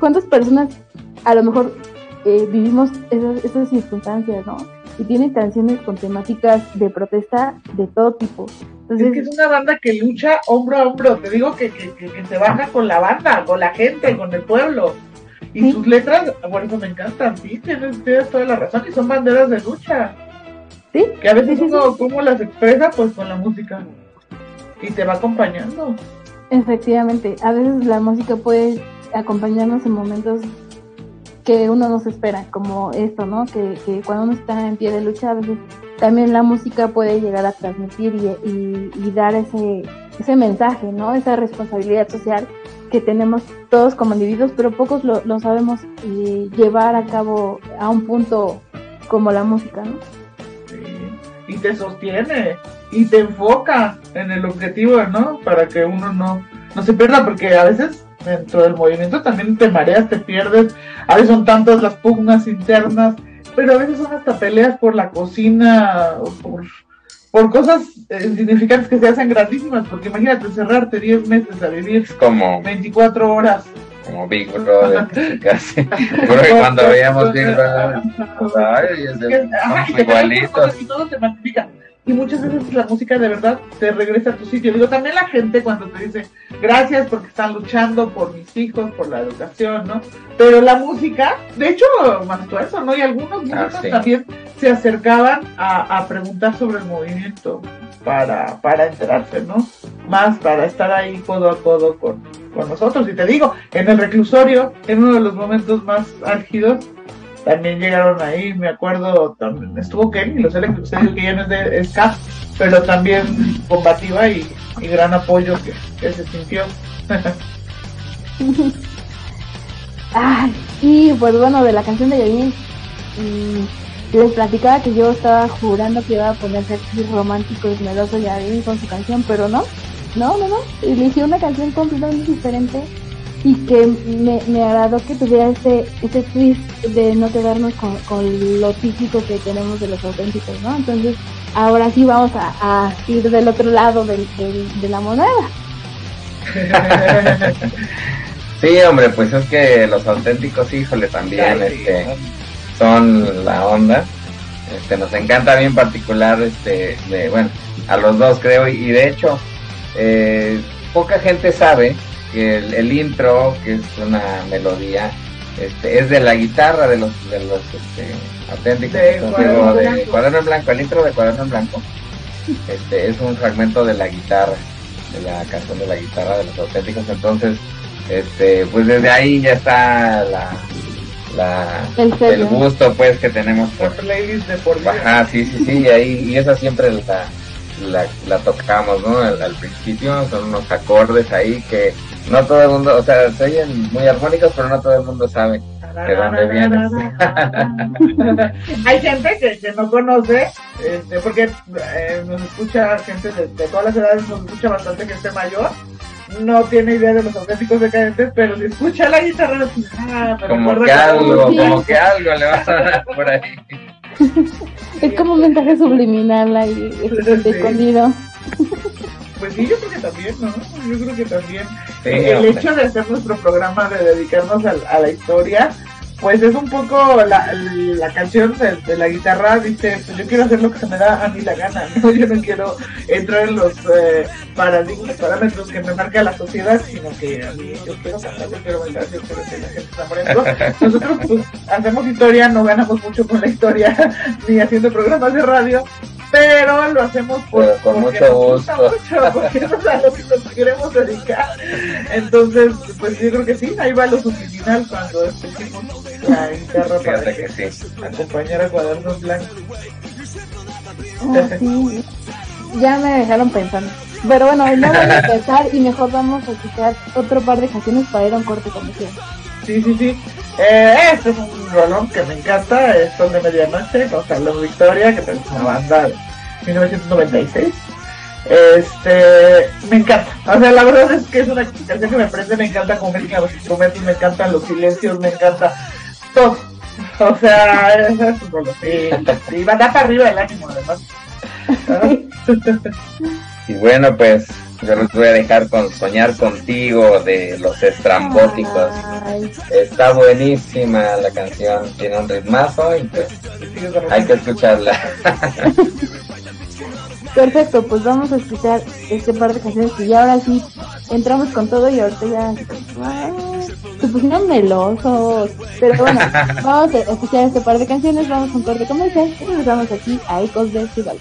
¿cuántas personas a lo mejor eh, vivimos esas, esas circunstancias, ¿no? Y tienen canciones con temáticas de protesta de todo tipo. Entonces, es que es una banda que lucha hombro a hombro. Te digo que, que, que, que se baja con la banda, con la gente, con el pueblo. Y sus letras, por eso me encantan, sí, tienes, toda la razón, y son banderas de lucha. Sí. Que a veces uno, ¿cómo las expresa? Pues con la música. Y te va acompañando. Efectivamente, a veces la música puede acompañarnos en momentos que uno no se espera, como esto, ¿no? Que, que cuando uno está en pie de lucha, a veces también la música puede llegar a transmitir y, y, y dar ese, ese mensaje, ¿no? Esa responsabilidad social que tenemos todos como individuos, pero pocos lo, lo sabemos y llevar a cabo a un punto como la música, ¿no? Sí. Y te sostiene y te enfoca en el objetivo, ¿no? Para que uno no, no se pierda, porque a veces dentro del movimiento también te mareas, te pierdes, a veces son tantas las pugnas internas, pero a veces son hasta peleas por la cocina, por por cosas eh, insignificantes que se hacen grandísimas, porque imagínate cerrarte 10 meses a vivir como 24 horas. Como Big Brother, casi. Porque cuando veíamos Big Brother, ay, es de, igualitos. Y todo se magnifica y muchas veces la música de verdad te regresa a tu sitio. Digo, también la gente cuando te dice gracias porque están luchando por mis hijos, por la educación, ¿no? Pero la música, de hecho, más eso, ¿no? Y algunos ah, también se acercaban a, a, preguntar sobre el movimiento para, para enterarse, ¿no? Más para estar ahí codo a codo con, con nosotros. Y te digo, en el reclusorio, en uno de los momentos más álgidos, también llegaron ahí, me acuerdo, también estuvo Kenny, lo sé que ya no es de SK, pero también combativa y, gran apoyo que, se sintió. Ay, y pues bueno, de la canción de Yamin, mm, les platicaba que yo estaba jurando que iba a ponerse así romántico y meloso Yamin con su canción, pero no, no, no, no, eligió una canción completamente diferente y que me, me agradó que tuviera ese, ese twist de no quedarnos con, con lo típico que tenemos de los auténticos, ¿no? Entonces, ahora sí vamos a, a ir del otro lado del, de la moneda. sí, hombre, pues es que los auténticos, híjole, también este, son la onda. Este, nos encanta bien particular, este, de, bueno, a los dos creo, y, de hecho, eh, poca gente sabe que el, intro, que es una melodía, este, es de la guitarra de los, de los este, auténticos. De, cuaderno, en blanco, el intro de cuaderno en blanco, este, es un fragmento de la guitarra, de la canción de la guitarra de los auténticos. Entonces, este, pues desde ahí ya está la, la el, gusto pues que tenemos por playlist de por Ajá, sí, sí, sí, y ahí, y esa siempre la, la, la tocamos, ¿no? al, principio son unos acordes ahí que no todo el mundo, o sea, se oyen muy armónicos, pero no todo el mundo sabe de dónde. Hay gente que, que no conoce, este, porque eh, nos escucha gente de, todas las edades, nos escucha bastante gente mayor, no tiene idea de los auténticos decadentes, pero si escucha la guitarra, ah, como que algo, como que algo le va a sonar por ahí. es como un mensaje subliminal ahí, escondido. Pues sí, yo creo que también, ¿no? Yo creo que también. El hecho de hacer nuestro programa, de dedicarnos a la historia, pues es un poco la, la canción de, la guitarra, dice, pues yo quiero hacer lo que se me da a mí la gana, ¿no? Yo no quiero entrar en los eh, paradigmas, parámetros que me marca la sociedad, sino que a mí yo quiero cantar, yo quiero bailar, yo quiero que la gente está muriendo. Nosotros pues hacemos historia, no ganamos mucho con la historia, ni haciendo programas de radio, pero lo hacemos por, con mucho gusto. Mucho, porque es a lo que nos queremos dedicar. Entonces, pues yo creo que sí, ahí va lo subliminal cuando escuchemos la guitarra para que, sí. acompañar a cuadernos blancos. Oh, sí. Ya me dejaron pensando. Pero bueno, no vamos a empezar y mejor vamos a escuchar otro par de canciones para ir a un corte comercial. Sí, sí, sí. Eh, este es un rolón que me encanta, es Son de Medianoche, con Carlos Victoria, que es una banda de 1996. Este, me encanta. O sea, la verdad es que es una canción que me prende, me encanta mezcla los instrumentos, me encantan los silencios, me encanta todo. O sea, es, un rolón. Y, y va para arriba el ánimo, además. y bueno, pues yo los voy a dejar con Soñar contigo de los estrambóticos. Está buenísima la canción, tiene un ritmazo y pues hay que escucharla. Perfecto, pues vamos a escuchar este par de canciones que ya ahora sí entramos con todo y ahorita ya se pusieron melosos. Pero bueno, vamos a escuchar este par de canciones, vamos con corte comercial y nos vamos aquí a Ecos de Ciudad.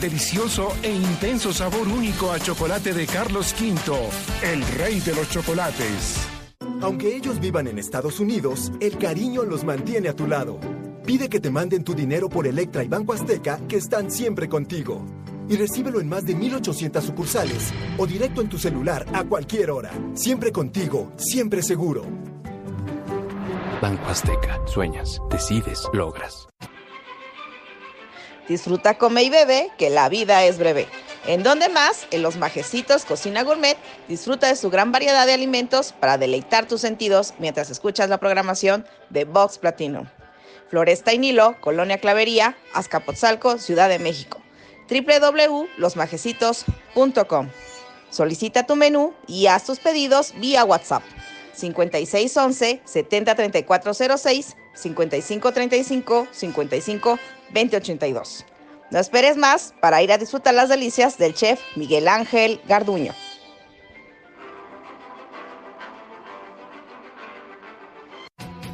Delicioso e intenso sabor único a chocolate de Carlos V, el rey de los chocolates. Aunque ellos vivan en Estados Unidos, el cariño los mantiene a tu lado. Pide que te manden tu dinero por Electra y Banco Azteca, que están siempre contigo. Y recíbelo en más de 1800 sucursales o directo en tu celular a cualquier hora. Siempre contigo, siempre seguro. Banco Azteca, sueñas, decides, logras. Disfruta, come y bebe, que la vida es breve. En donde más, en los Majecitos Cocina Gourmet, disfruta de su gran variedad de alimentos para deleitar tus sentidos mientras escuchas la programación de Vox Platinum. Floresta y Nilo, Colonia Clavería, Azcapotzalco, Ciudad de México. www.losmajecitos.com. Solicita tu menú y haz tus pedidos vía WhatsApp 5611 703406 5535 55 2082. No esperes más para ir a disfrutar las delicias del chef Miguel Ángel Garduño.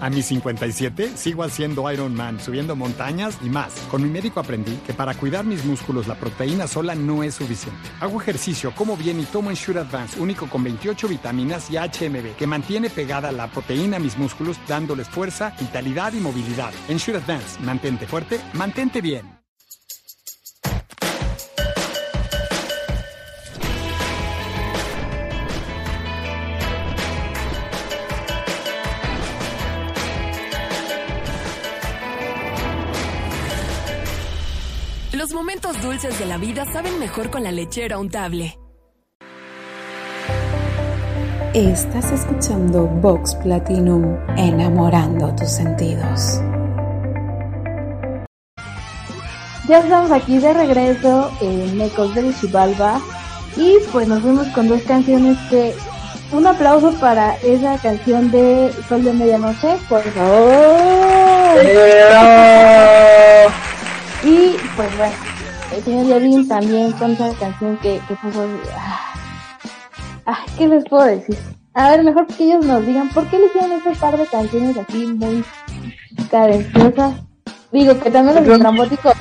A mis 57 sigo haciendo Iron Man, subiendo montañas y más. Con mi médico aprendí que para cuidar mis músculos la proteína sola no es suficiente. Hago ejercicio, como bien y tomo Ensure Advance, único con 28 vitaminas y HMB, que mantiene pegada la proteína a mis músculos dándoles fuerza, vitalidad y movilidad. Ensure Advance, mantente fuerte, mantente bien. Los momentos dulces de la vida saben mejor con la lechera untable. Estás escuchando Vox Platinum, enamorando tus sentidos. Ya estamos aquí de regreso en Ecos del Chivalba y pues nos fuimos con dos canciones que un aplauso para esa canción de Sol de Medianoche, por favor. Y pues bueno, el señor Yavin también con esa canción que, que puso. Ah, ah, ¿Qué les puedo decir? A ver, mejor que ellos nos digan por qué le hicieron ese par de canciones así muy cadenciosas. Digo que también los estrambóticos.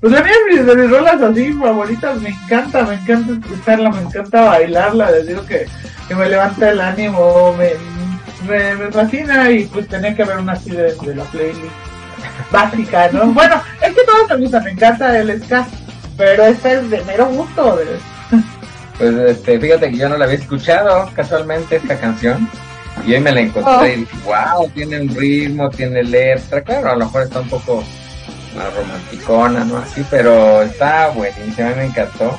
Pues a mí de mis rolas así favoritas me encanta, me encanta escucharla, me encanta bailarla, les digo que, que me levanta el ánimo, me, me, me fascina y pues tenía que haber una así de, de la playlist básica, ¿no? Bueno, es que todo me gusta, me encanta el ska, pero esta es de mero gusto. Pues este, fíjate que yo no la había escuchado casualmente esta canción y hoy me la encontré y dije, wow, tiene un ritmo, tiene letra, claro, a lo mejor está un poco más romanticona, ¿no? Así, pero está buenísima, me encantó.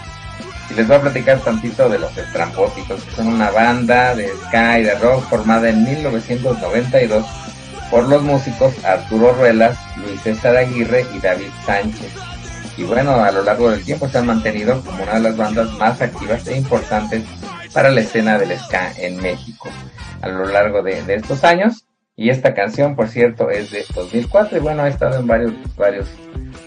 Y les voy a platicar tantito de los estrambóticos, que son una banda de ska y de rock formada en 1992 por los músicos Arturo Ruelas, Luis César Aguirre y David Sánchez. Y bueno, a lo largo del tiempo se han mantenido como una de las bandas más activas e importantes para la escena del ska en México a lo largo de, estos años. Y esta canción, por cierto, es de 2004 y bueno, ha estado en varios, varios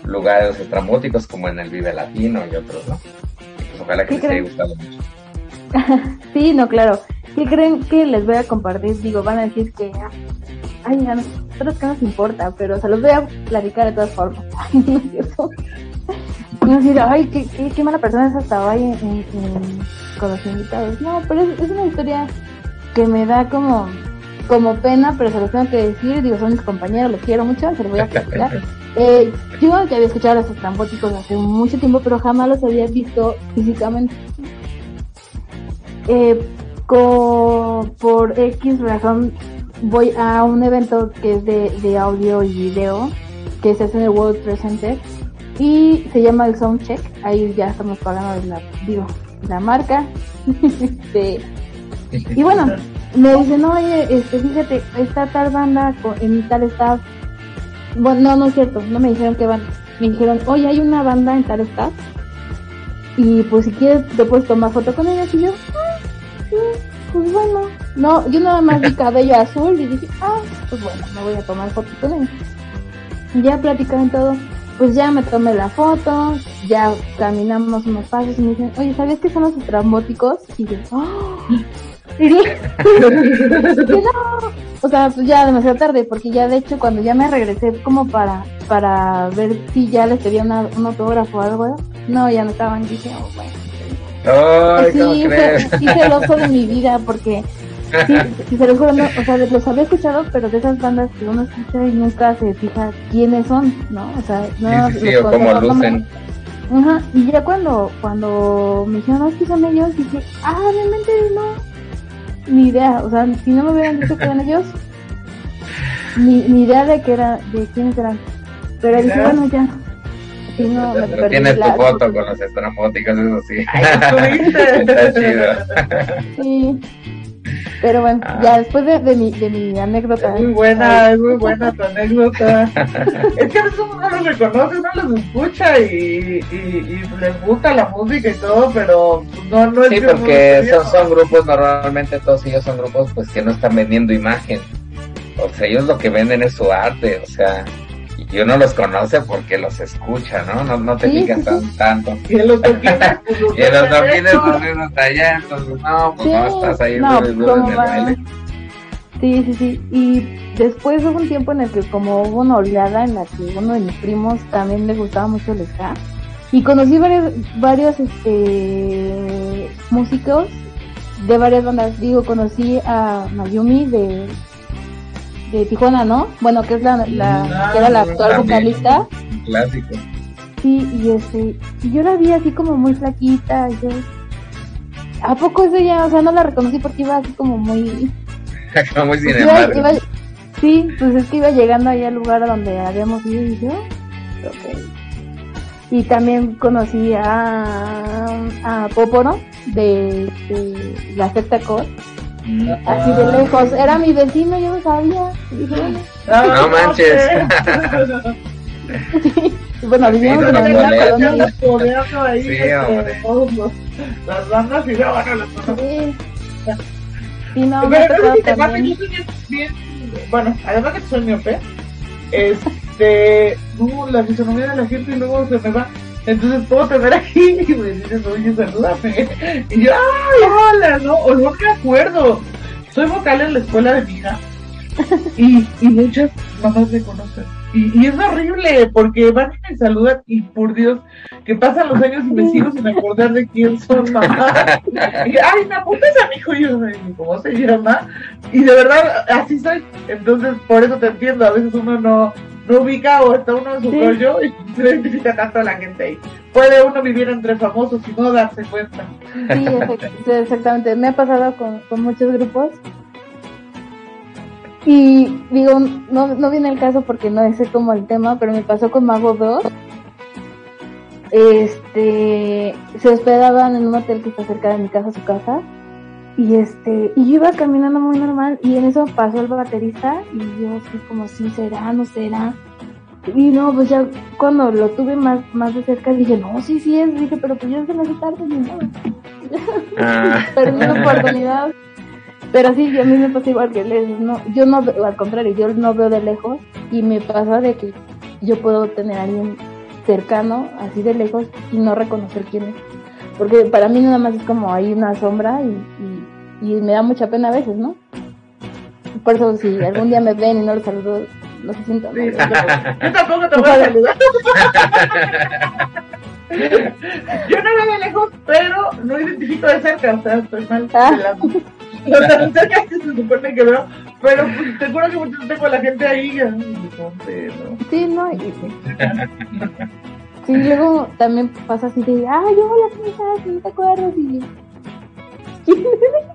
lugares estrambóticos como en el Vive Latino y otros, ¿no? Pues ojalá que les haya gustado mucho. sí, no, claro. ¿Qué creen que les voy a compartir? Digo, van a decir que ay, ya no, pero que nos importa, pero se los voy a platicar de todas formas. no es cierto. No ay, qué, qué, qué, mala persona es hasta en, en, con los invitados. No, pero es, es, una historia que me da como, como pena, pero se los tengo que decir. Digo, son mis compañeros, los quiero mucho, se los voy a platicar. Eh, yo que había escuchado a los estrambóticos hace mucho tiempo, pero jamás los había visto físicamente. Eh, por X razón voy a un evento que es de, audio y video que se hace en el World Trade y se llama el Soundcheck. Ahí ya estamos pagando la, digo, la marca. y bueno, me dicen, oye, este, fíjate, está tal banda en tal estado. Bueno, no, no es cierto, no me dijeron que van. Me dijeron, oye, hay una banda en tal estado. Y pues si quieres, te puedes tomar foto con ellos. Y yo, ah, pues bueno, no, yo nada más vi cabello azul y dije, ah, pues bueno, me voy a tomar fotos con él. Ya platicaron todo, pues ya me tomé la foto, ya caminamos unos pasos y me dicen, oye, ¿sabías que son los estrambóticos? Y yo, ¡oh! Y dije, no. O sea, pues ya demasiado tarde, porque ya de hecho cuando ya me regresé como para para ver si ya les pedía una, un autógrafo o algo, no, ya no estaban, dije, oh, bueno. Ay, sí, ¿cómo fue, crees? sí fue el oso de mi vida, porque sí, sí, se los juro, no, o sea, los había escuchado, pero de esas bandas que uno escucha y nunca se fija quiénes son, ¿no? O sea, no Sí, sí, o cómo lucen. Ajá, y ya cuando, cuando me dijeron, no, es que son ellos, dije, ah, realmente no, ni idea, o sea, si no me hubieran dicho que eran ellos, ni, ni idea de que era, de quiénes eran, pero dije, bueno, ya, si no, me Pero perdí tienes tu la- foto con los estrambóticos, eso sí. estuviste. Está chido. Sí. Pero bueno, ya después de, de mi, de mi anécdota. Muy buena, es muy buena tu anécdota. es que a veces uno no los reconoce, uno los escucha y, y, y les gusta la música y todo, pero no, no es Sí, que porque son, son grupos, normalmente todos ellos son grupos pues que no están vendiendo imagen. O sea, ellos lo que venden es su arte, o sea, y uno los conoce porque los escucha, ¿no? No, no te Sí, fijas sí, tan- tanto. Y en los toquines, pues, los Y en los toquines allá, entonces no, pues Sí, no estás ahí no, duro y duro ¿cómo en el baile. Sí, sí, sí. Y después hubo un tiempo en el que como hubo una oleada en la que uno de mis primos también le gustaba mucho el ska. Y conocí varios, varios este, músicos de varias bandas. Digo, conocí a Mayumi de, de Tijuana, ¿no? Bueno, que es la, la que era la actual vocalista. Clásico. Sí, y este, y yo la vi así como muy flaquita, yo, ¿a poco eso ya? O sea, no la reconocí porque iba así como muy, Como muy sin pues iba- embargo. iba- sí, pues es que iba llegando ahí al lugar donde habíamos ido y yo, ok. Y también conocí a, a Poporo de, de la secta Cos, así de lejos, era mi vecino, yo no sabía, y dije, bueno, No manches. y bueno, vivíamos en la misma colonia. y- Sí, este, hombre. todos los- las bandas y luego bueno, conozco. Sí. Sí, no, me Pero si te pasa, yo soy bien, bueno, además de que soy miope, este, no, la fisonomía de la gente luego se me va, entonces puedo tener aquí y me dices, oye, salúdame, y yo, ay, hola, ¿no? O no me acuerdo, soy vocal en la escuela de mi hija, y, y muchas mamás me conocen. Y, y es horrible porque van y me saludan y por Dios que pasan los años y me sigo sin acordar de quién son mamá. Y, ay, me apuntas a mi hijo y yo, "Ay, ¿cómo se llama? Y de verdad, así soy. Entonces, por eso te entiendo. A veces uno no, no ubica o está uno en su Sí. rollo y no identifica tanto a la gente ahí. Puede uno vivir entre famosos y no darse cuenta. Sí, exactamente. Me ha pasado con, con muchos grupos. Y digo, no, no viene el caso porque no es como el tema, pero me pasó con Mago 2. Este, se hospedaban en un hotel que está cerca de mi casa, su casa. Y este, y yo iba caminando muy normal y en eso pasó el baterista y yo así como, sí, será, no será. Y no, pues ya cuando lo tuve más, más de cerca dije, no, sí, sí es, dije, pero pues ya se me hace tarde, ni modo. Ah. Perdí la oportunidad. Pero sí, yo a mí me pasa igual que les, no, yo no, veo- al contrario, yo no veo de lejos y me pasa de que yo puedo tener a alguien cercano, así de lejos, y no reconocer quién es. Porque para mí nada más es como hay una sombra y, y, y me da mucha pena a veces, ¿no? Por eso si algún día me ven y no los saludo, no se sientan mal. Yo tampoco te voy a saludar. Yo no veo de lejos, pero no identifico de cerca, o sea, mal. Ah. O sea, cerca sí se supone que veo, pero pues, te juro que muchas tengo a la gente ahí. ponte, ¿no? Sí, no, y, sí, luego también pasa así de, ay, hola, ¿cómo estás? ¿No te acuerdas? Y ¿quién eres?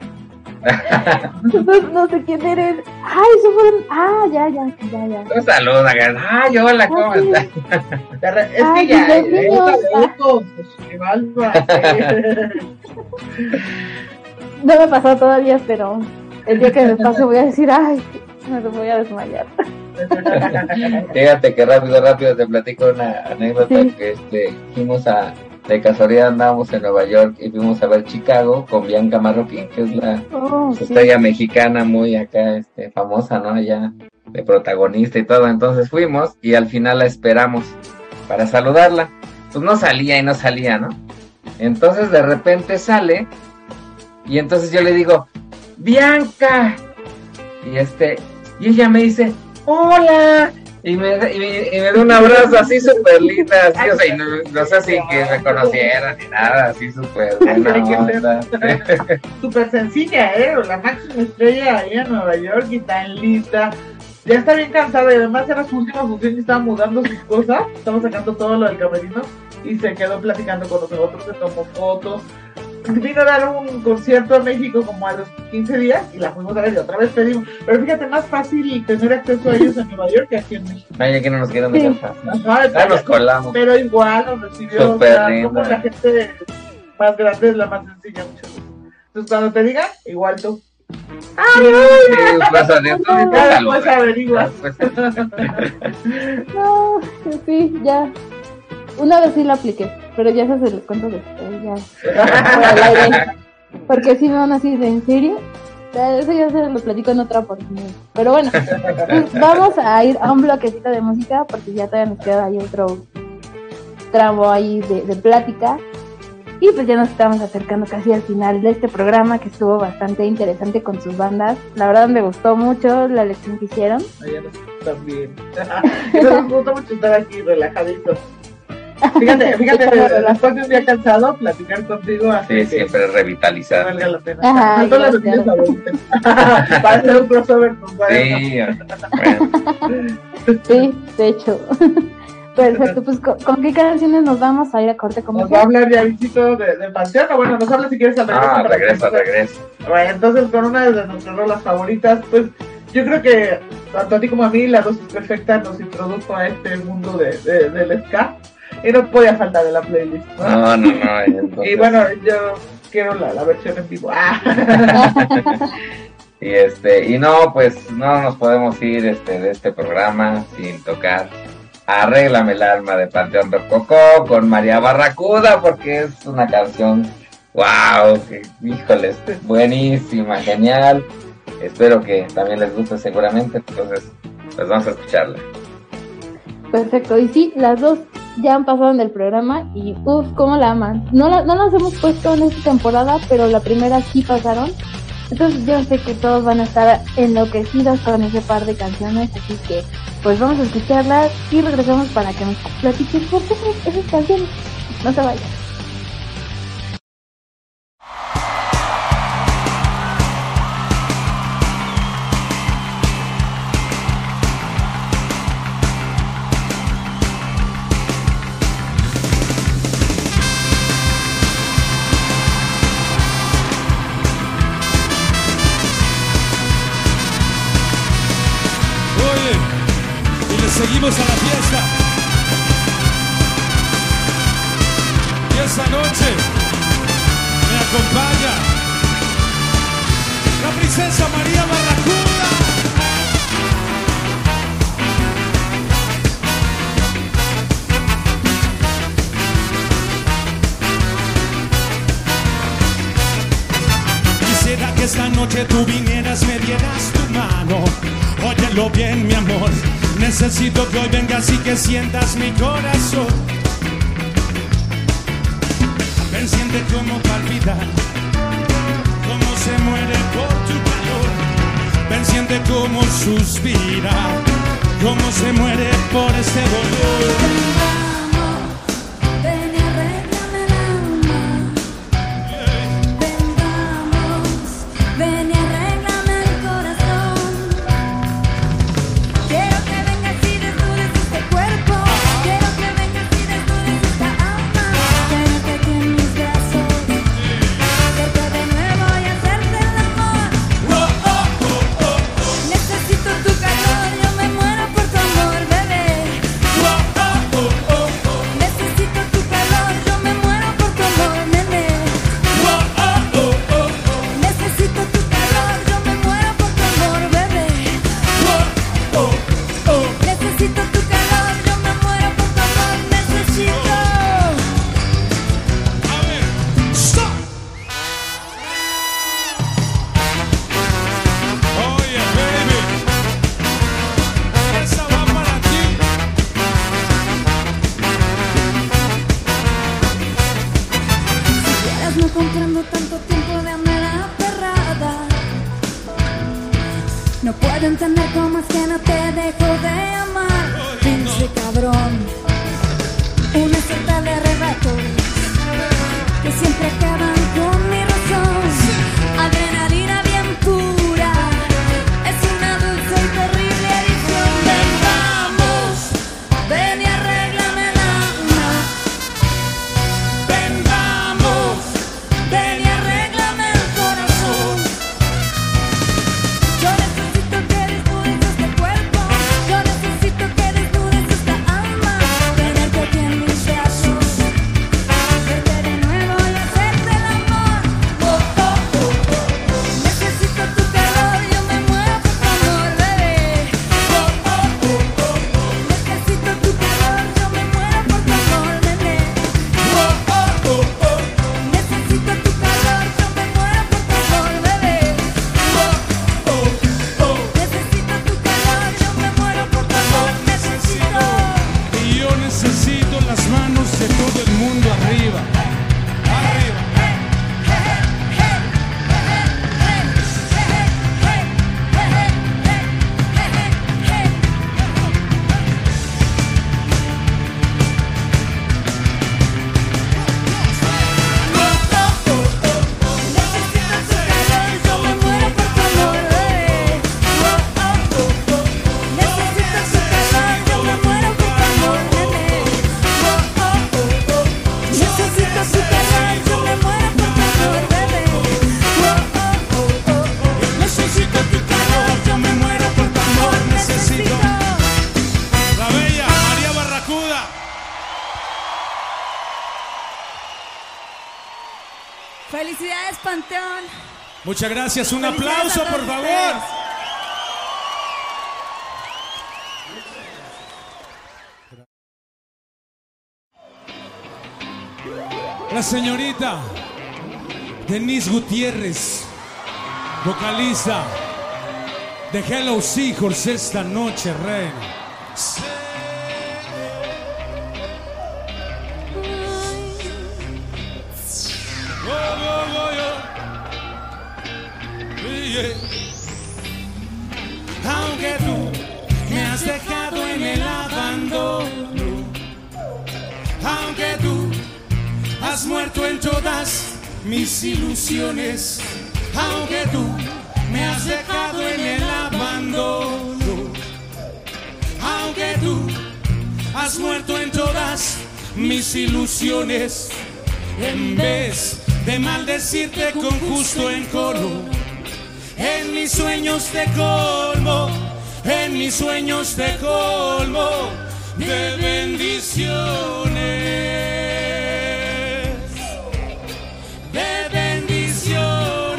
no, no sé quién eres. Ay, eso fueron, ah, ya, ya, ya, ya. Un saludo, acá. Ay, hola, ¿cómo Ah, sí. estás? Es Ay, que ya, Dios eh, mío. No me ha pasado todavía, pero el día que me pase voy a decir, ay, me voy a desmayar. Fíjate que rápido, rápido te platico una anécdota Sí. que este, fuimos a, de casualidad andábamos en Nueva York y fuimos a ver Chicago con Bianca Marroquín, que es la Oh, sí. estrella mexicana muy acá, este, famosa, ¿no? Allá de protagonista y todo. Entonces fuimos y al final la esperamos. para saludarla. Pues no salía y no salía, ¿no? Entonces de repente sale y entonces yo le digo, Bianca. Y este, y ella me dice, hola. Y me, y me, da un abrazo así súper linda, así, o sea, y no, no sé si que me conociera ni nada, así súper buena Súper sencilla, ¿eh? La máxima estrella ahí en Nueva York y tan lista. Ya está bien cansada y además era su última función y estaba mudando sus cosas. Estamos sacando todo lo del camerino y se quedó platicando con nosotros, se tomó fotos vino a dar un concierto a México como a los 15 días y la fuimos a ver y otra vez pedimos. Pero fíjate, más fácil tener acceso a ellos en Nueva York que aquí en México. Ay, que no nos quieren dejar fácil. Ah, nos colamos. Pero igual nos recibió. o sea, como la gente más grande es la más sencilla muchas veces. Entonces, cuando te digan, igual tú. ¡Ay, sí, vas a Pues averiguar. No, sí, ya. Una vez sí lo apliqué, pero ya se lo cuento después, ya. Porque si me van así de en serio, eso ya se lo platico en otra oportunidad. Pero bueno, pues vamos a ir a un bloquecito de música porque ya todavía nos queda ahí otro tramo ahí de, plática. Y pues ya nos estamos acercando casi al final de este programa que estuvo bastante interesante con sus bandas. La verdad me gustó mucho la lección que hicieron. A nosotros también. nos gustó mucho estar aquí relajaditos. Fíjate, fíjate, después de un día cansado, platicar contigo así. Sí, siempre revitalizar. Valga la pena. Ajá, no las Para hacer un crossover con Sí, sí, de hecho. Perfecto, pues ¿con, qué canciones nos vamos a ir a corte como Nos va a hablar ya visito de, de Panteón, o bueno, nos habla si quieres al regreso. Ah, regresa, regresa. Bueno, entonces con una de nuestras rolas favoritas, pues yo creo que tanto a ti como a mí la dosis perfecta nos introdujo a este mundo de, de, del ska y no podía faltar de la playlist. No, no, no. Y bueno, yo quiero la, la versión en vivo. Ah. y este, y no, pues no nos podemos ir este, de este programa sin tocar Arréglame el alma de Panteón Rococó con María Barracuda porque es una canción wow, que, híjoles, buenísima, genial. Espero que también les guste seguramente, entonces pues vamos a escucharla. Perfecto, y sí, las dos ya han pasado en el programa y uff, cómo la aman. No, la, no las hemos puesto en esta temporada, pero la primera sí pasaron. Entonces yo sé que todos van a estar enloquecidos con ese par de canciones, así que pues vamos a escucharlas y regresamos para que nos platiquen por qué esas canciones. No se vayan. Tú vinieras, me dieras tu mano. Óyelo bien, mi amor Necesito que hoy vengas y que sientas mi corazón. Ven, siente cómo palpita, cómo se muere por tu calor. Ven, siente cómo suspira, cómo se muere por este dolor. Muchas gracias, un aplauso por favor. La señorita Denise Gutiérrez, vocalista de Hello Seahorse esta noche, reina. En vez de maldecirte con justo encono, en mis sueños te colmo, en mis sueños te colmo de bendiciones, de bendiciones.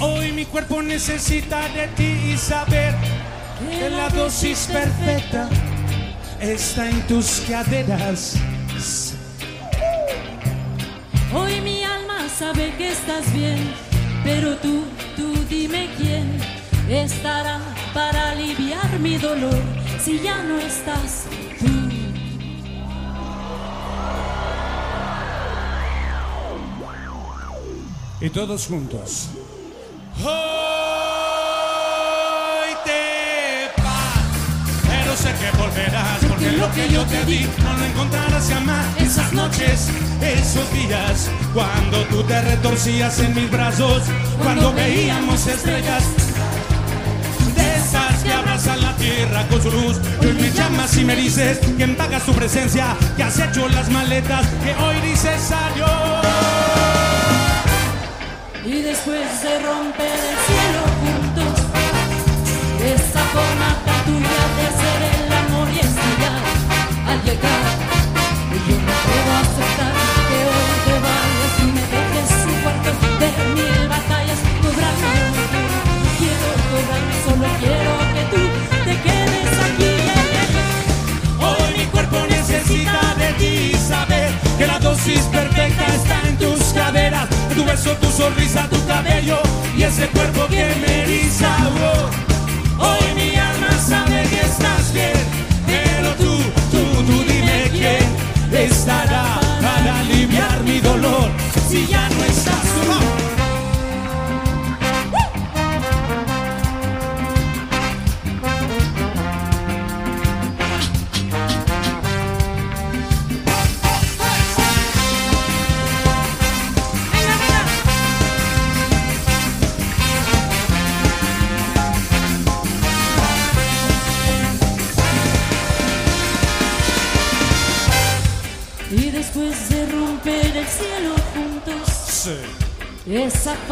Hoy mi cuerpo necesita de ti y saber la dosis perfecta está en tus caderas. Hoy mi alma sabe que estás bien, pero tú, tú dime quién estará para aliviar mi dolor si ya no estás tú. Y todos juntos. Hoy lo que yo te di no lo encontrarás jamás. Esas noches, esos días, cuando tú te retorcías en mis brazos, cuando veíamos estrellas. De esas que abrazan la tierra con su luz, hoy me llamas y me dices que pagas tu presencia, que has hecho las maletas, que hoy dices adiós. Y después se rompe el cielo juntos. Esa forma tan tuya llegar. Yo no puedo aceptar que hoy te vayas y me dejes su cuarto de mil batallas. Cobrarme, quiero cobrarme, solo quiero que tú te quedes aquí. Hoy mi cuerpo necesita de ti saber que la dosis perfecta está en tus caderas, tu beso, tu sonrisa, tu cabello y ese cuerpo que me eriza. Oh, si ya no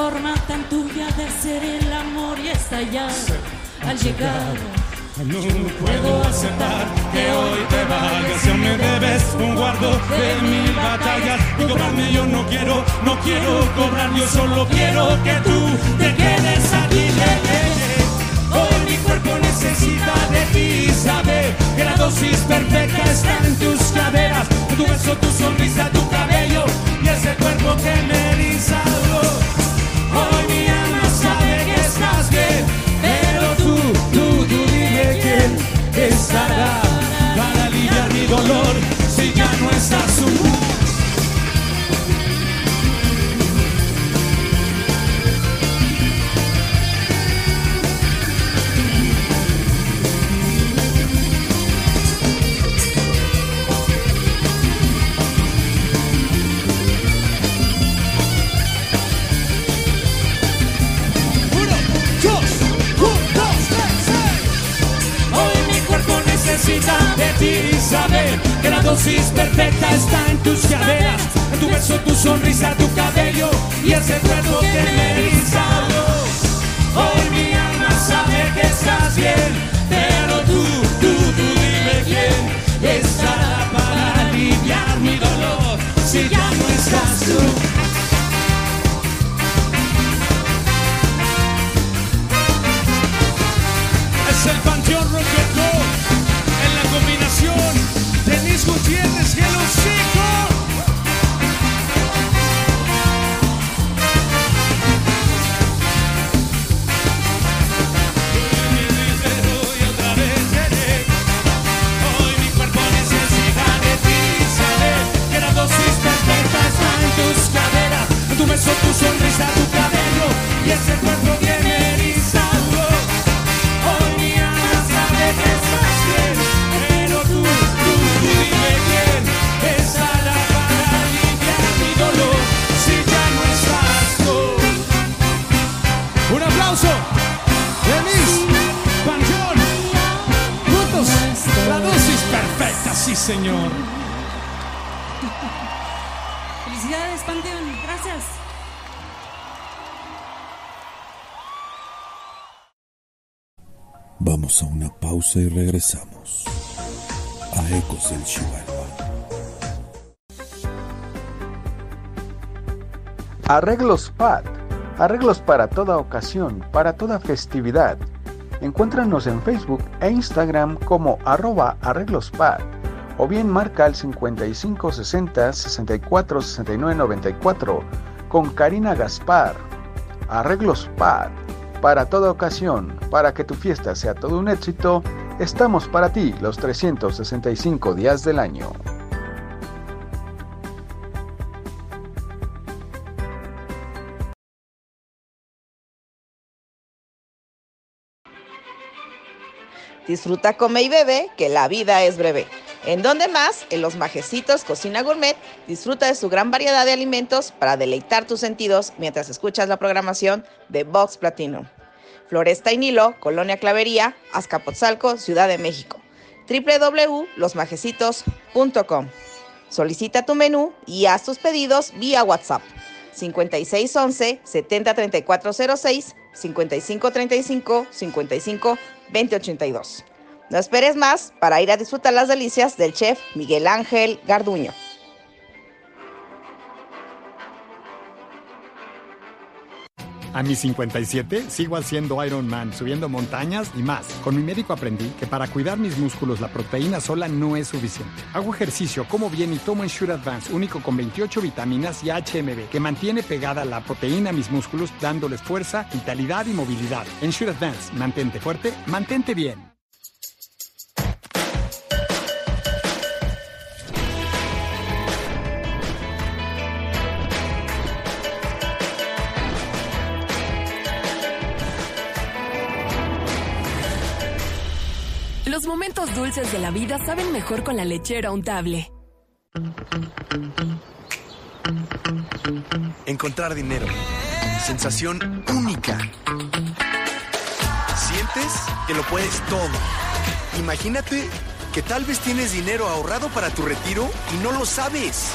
forma tan tuya de ser el amor y estallar al llegar. No puedo aceptar que hoy te vayas, ya me debes un guardo de mil batallas. Y cobrarme yo no quiero, no quiero cobrar, yo solo quiero que tú te quedes aquí. Hoy mi cuerpo necesita de ti, saber que la dosis perfecta está en tus caderas, tu beso, tu sonrisa, tu cabello y ese cuerpo que me eriza. Estará necesita de ti saber que la dosis perfecta está en tus caderas, en tu beso, tu sonrisa, tu cabello y ese cuerpo que me eriza. Hoy mi alma sabe que estás bien, pero tú, tú, tú dime quién estará para aliviar mi dolor si ya no estás tú. Beso, tu sonrisa, tu cabello y ese cuerpo que me eriza. Hoy mi alma sabe que estás bien, pero tú, tú, tú dime quién estará para aliviar mi dolor si ya no estás tú. Un aplauso, Denise, Panteón, juntos, la dosis perfecta, sí señor. Y regresamos a Ecos del Chihuahua. Arreglos PAD. Arreglos para toda ocasión, para toda festividad. Encuéntranos en Facebook e Instagram como arroba arreglospad o bien marca al 5560 64 69 94 con Karina Gaspar. Arreglos PAD. Para toda ocasión, para que tu fiesta sea todo un éxito, estamos para ti los 365 días del año. Disfruta, come y bebe, que la vida es breve. ¿En dónde más? En Los Majecitos Cocina Gourmet. Disfruta de su gran variedad de alimentos para deleitar tus sentidos mientras escuchas la programación de Vox Platinum. Floresta y Nilo, Colonia Clavería, Azcapotzalco, Ciudad de México. www.losmajecitos.com. Solicita tu menú y haz tus pedidos vía WhatsApp. 5611 703406 5535 55 2082. No esperes más para ir a disfrutar las delicias del chef Miguel Ángel Garduño. A mis 57 sigo haciendo Iron Man, subiendo montañas y más. Con mi médico aprendí que para cuidar mis músculos la proteína sola no es suficiente. Hago ejercicio, como bien y tomo Ensure Advance, único con 28 vitaminas y HMB, que mantiene pegada la proteína a mis músculos dándoles fuerza, vitalidad y movilidad. Ensure Advance, mantente fuerte, mantente bien. Los momentos dulces de la vida saben mejor con la lechera untable. Encontrar dinero. Sensación única. Sientes que lo puedes todo. Imagínate que tal vez tienes dinero ahorrado para tu retiro y no lo sabes.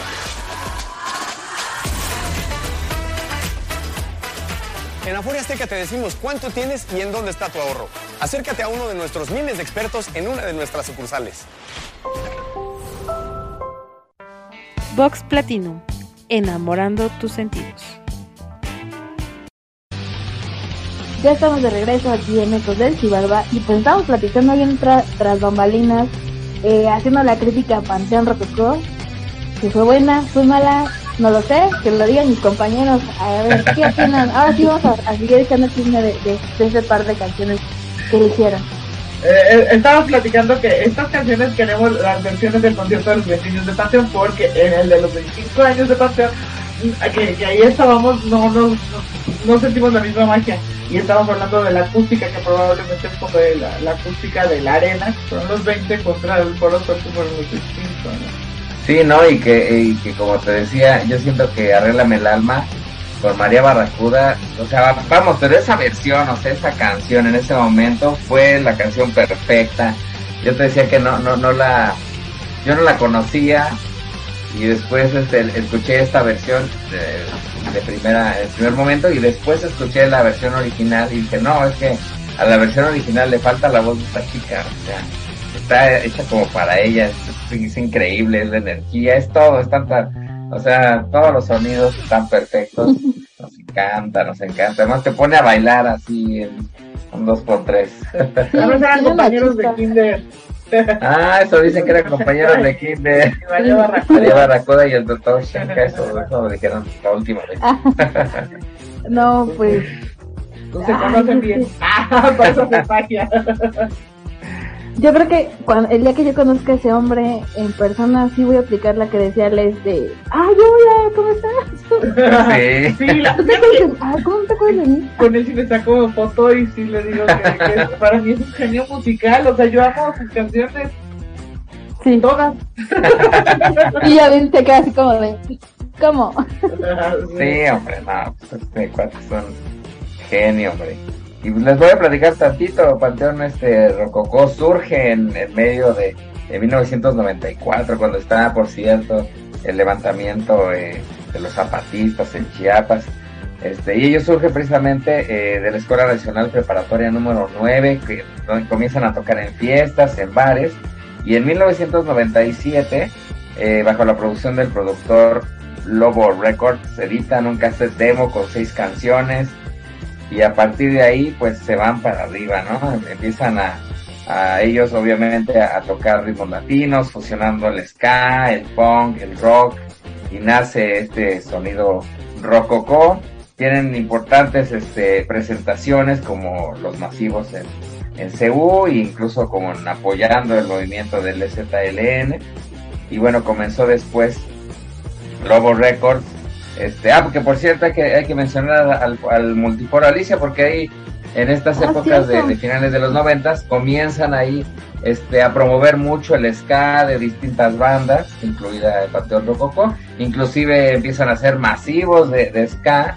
En Afuria Azteca te decimos cuánto tienes y en dónde está tu ahorro. Acércate a uno de nuestros miles de expertos en una de nuestras sucursales. Vox Platinum, enamorando tus sentidos. Ya estamos de regreso aquí en Ecos del Chivalba y pues estamos platicando bien tra- tras bambalinas, eh, haciendo la crítica a Panteón Rococó, si fue buena, fue mala, no lo sé, que lo digan mis compañeros, a ver, ¿qué opinan? Ahora sí vamos a, a seguir echando chisme de, de, de ese par de canciones que le hicieron. Eh, eh, estábamos platicando que estas canciones queremos las versiones del concierto de los 20 años de Panteón porque en el de los 25 años de Panteón mm, que, que ahí estábamos no, no, no, no sentimos la misma magia y estábamos hablando de la acústica que probablemente es como de la, la acústica de la arena fueron los 20 contra el foro Sol que fueron los 25 ¿no? Sí, ¿no? Y que, y que como te decía, yo siento que Arréglame el alma con María Barracuda, o sea, vamos, pero esa versión, o sea, esa canción en ese momento fue la canción perfecta. Yo te decía que no, no, no la, yo no la conocía y después este, escuché esta versión de, de primera, en primer momento y después escuché la versión original y dije, no, es que a la versión original le falta la voz de esta chica, o sea, está hecha como para ella, es, es increíble, es la energía, es todo, es tanta, o sea, todos los sonidos están perfectos, nos encanta, nos encanta, además te pone a bailar así en un dos por tres. Además eran compañeros de kinder ah, eso dicen que eran compañeros de kinder. María Barracuda. María Barracuda y el doctor Shenka, eso, eso lo dijeron la última vez. No, pues... No se conocen bien. Ah, por eso se. Yo creo que cuando, el día que yo conozca a ese hombre en persona, sí voy a aplicar la que decía Les de, ¡ay, hola! ¿Cómo estás? Sí. Sí, la, ¿Tú te acuerdas de- ah, ¿Cómo te acuerdas de mí? con él sí le saco foto y sí le digo que, que para mí es un genio musical, o sea, yo amo sus canciones. Sí. Todas. Y ya ven, te queda así como de, ¿cómo? Sí, hombre, no, pues este cuate es un genio, hombre. Y les voy a platicar tantito, Panteón este Rococó surge en, medio de, de 1994, cuando estaba, por cierto, el levantamiento eh, de los zapatistas en Chiapas. Este, y ellos surgen precisamente eh, de la Escuela Nacional Preparatoria número 9, que, donde comienzan a tocar en fiestas, en bares, y en 1997, eh, bajo la producción del productor Lobo Records, editan un cassette demo con seis canciones, y a partir de ahí pues se van para arriba, ¿no? Empiezan a, ellos obviamente a, tocar ritmos latinos, fusionando el ska, el punk, el rock, y nace este sonido rococó. Tienen importantes este, presentaciones como los masivos en, en e incluso como en apoyando el movimiento del ZLN. Y bueno, comenzó después Lobo Records. Este, ah, porque por cierto hay que, hay que mencionar al, al multiforo Alicia porque ahí en estas Ah, épocas de, finales de los noventas comienzan ahí este, a promover mucho el ska de distintas bandas, incluida el Panteón Rococó, inclusive empiezan a hacer masivos de, de ska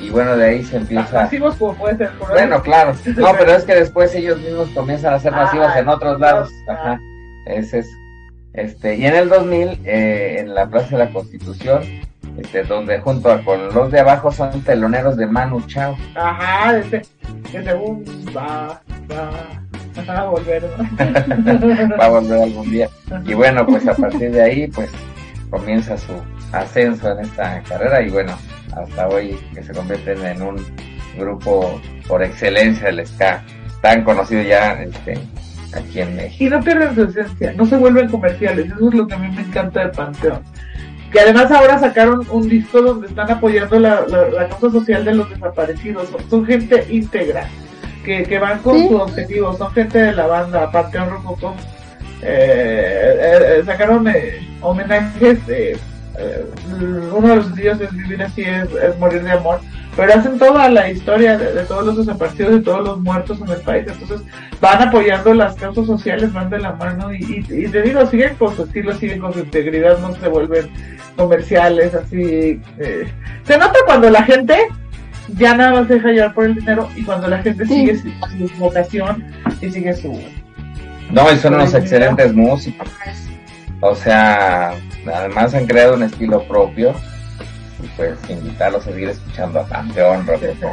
y bueno de ahí se empieza Masivos como puede ser. por ahí. bueno, claro. No, pero es que después ellos mismos comienzan a hacer masivos Ah, en otros lados. Ajá. Ese es. Este, y en el 2000, eh, en la Plaza de la Constitución, este, donde junto a- con los de abajo son teloneros de Manu Chao. Ajá, ese un va, va, va a volver. Va a volver algún día. Y bueno, pues a partir de ahí, pues comienza su ascenso en esta carrera y bueno, hasta hoy que se convierten en un grupo por excelencia del ska, tan conocido ya este, aquí en México. Y no pierden su esencia, no se vuelven comerciales, eso es lo que a mí me encanta de Panteón. Que además ahora sacaron un disco donde están apoyando la, la, la causa social de los desaparecidos, son, son gente íntegra, que, que van con Sí. su objetivo, son gente de la banda, Panteón Rococó. Eh, eh, eh, sacaron eh, homenajes, eh, eh, uno de los sencillos es Vivir así, es, es Morir de Amor, pero hacen toda la historia de, de todos los desaparecidos, de todos los muertos en el país, entonces van apoyando las causas sociales, van de la mano y, y, y te digo, siguen con su estilo, siguen con su integridad, no se vuelven comerciales, así. eh, Se nota cuando la gente ya nada más se deja llevar por el dinero y cuando la gente sigue su, su vocación y sigue su... No, y son unos excelentes músicos. O sea, además han creado un estilo propio. Y pues invitarlos a seguir escuchando a Panteón, Rococó,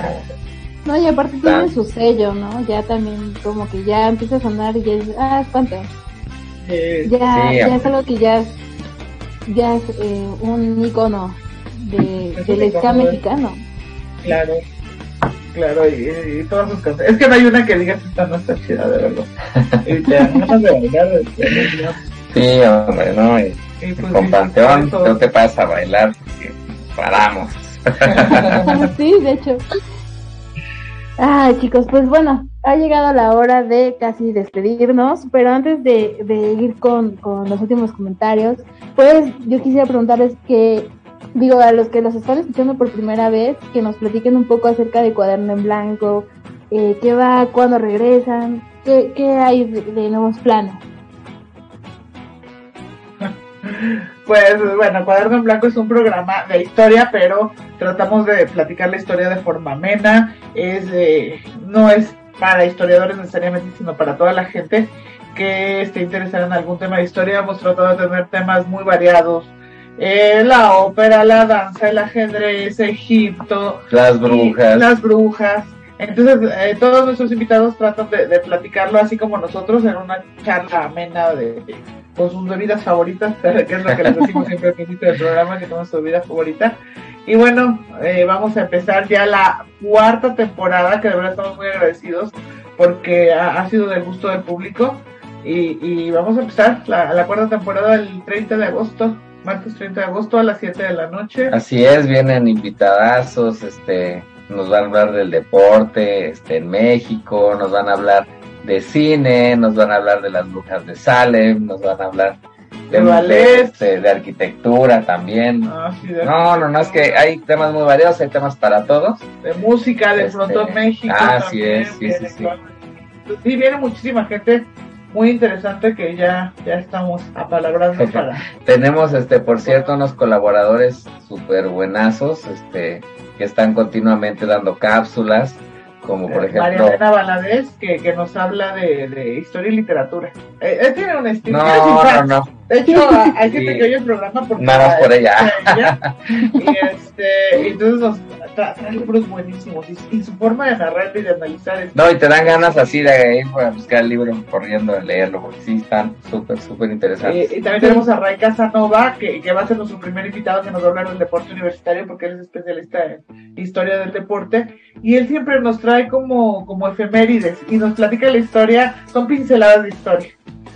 No, y aparte tiene su sello, ¿no? Ya también como que ya empieza a sonar y ya es, ah, es. Eh, Ya, Sí, ya es algo que ya es, ya es eh, un icono de, Es del ska de- mexicano. Claro, claro, y, y todas sus canciones. Es que no hay una que diga que esta no está chida, de verdad. Y te dan ganas de bailar. Sí, hombre, ¿no? Y, Y pues, con sí, Panteón no te pasa a bailar porque paramos. sí, de hecho. Ay, chicos, pues bueno, ha llegado la hora de casi despedirnos, pero antes de, de ir con, con los últimos comentarios, pues yo quisiera preguntarles que, digo, a los que los están escuchando por primera vez, que nos platiquen un poco acerca de Cuaderno en Blanco, eh, qué va, cuándo regresan, qué, qué hay de, de nuevos planes. Pues bueno, Cuaderno en Blanco es un programa de historia, pero tratamos de platicar la historia de forma amena. Es, eh, no es para historiadores necesariamente, sino para toda la gente que esté interesada en algún tema de historia. Hemos tratado de tener temas muy variados. Eh, la ópera, la danza, el ajedrez, Egipto, Las brujas. las brujas. Entonces, eh, todos nuestros invitados tratan de, de platicarlo así como nosotros en una charla amena de con sus bebidas favoritas, que es lo que les decimos siempre al principio del programa, que tomen su bebida favorita. Y bueno, eh, vamos a empezar ya la cuarta temporada, que de verdad estamos muy agradecidos porque ha, ha sido del gusto del público. Y, y vamos a empezar la, la cuarta temporada el 30 de agosto, martes 30 de agosto a las 7 de la noche. Así es, vienen invitadazos, este, nos van a hablar del deporte, este, en México, nos van a hablar de cine, nos van a hablar de las brujas de Salem, nos van a hablar De ballet. este, de arquitectura también. Ah, sí, de- No, no, no, es que hay temas muy variados, hay temas para todos. de música, de Este, Frontón México. ah, así también es, sí, viene sí, sí. Sí, viene muchísima gente muy interesante que ya, ya estamos apalabrando para... Tenemos, este, por cierto, unos colaboradores súper buenazos, este, que están continuamente dando cápsulas, como por ejemplo... María Elena Valadez, que, que nos habla de, de historia y literatura. Eh, él tiene un estilo. No, no, no. De hecho, hay gente Sí. que oye el programa porque Nada más por ella. ella. Y este, entonces nos tra- trae libros buenísimos. Y, y su forma de narrar y de analizar es No, y te dan ganas así de ir a buscar el libro corriendo a leerlo, porque sí están súper, súper interesantes. Eh, y también tenemos a Ray Casanova, que, que va a ser nuestro primer invitado que nos va a hablar del deporte universitario, porque él es especialista en historia del deporte. Y él siempre nos trae como, como efemérides y nos platica la historia, son pinceladas de historia.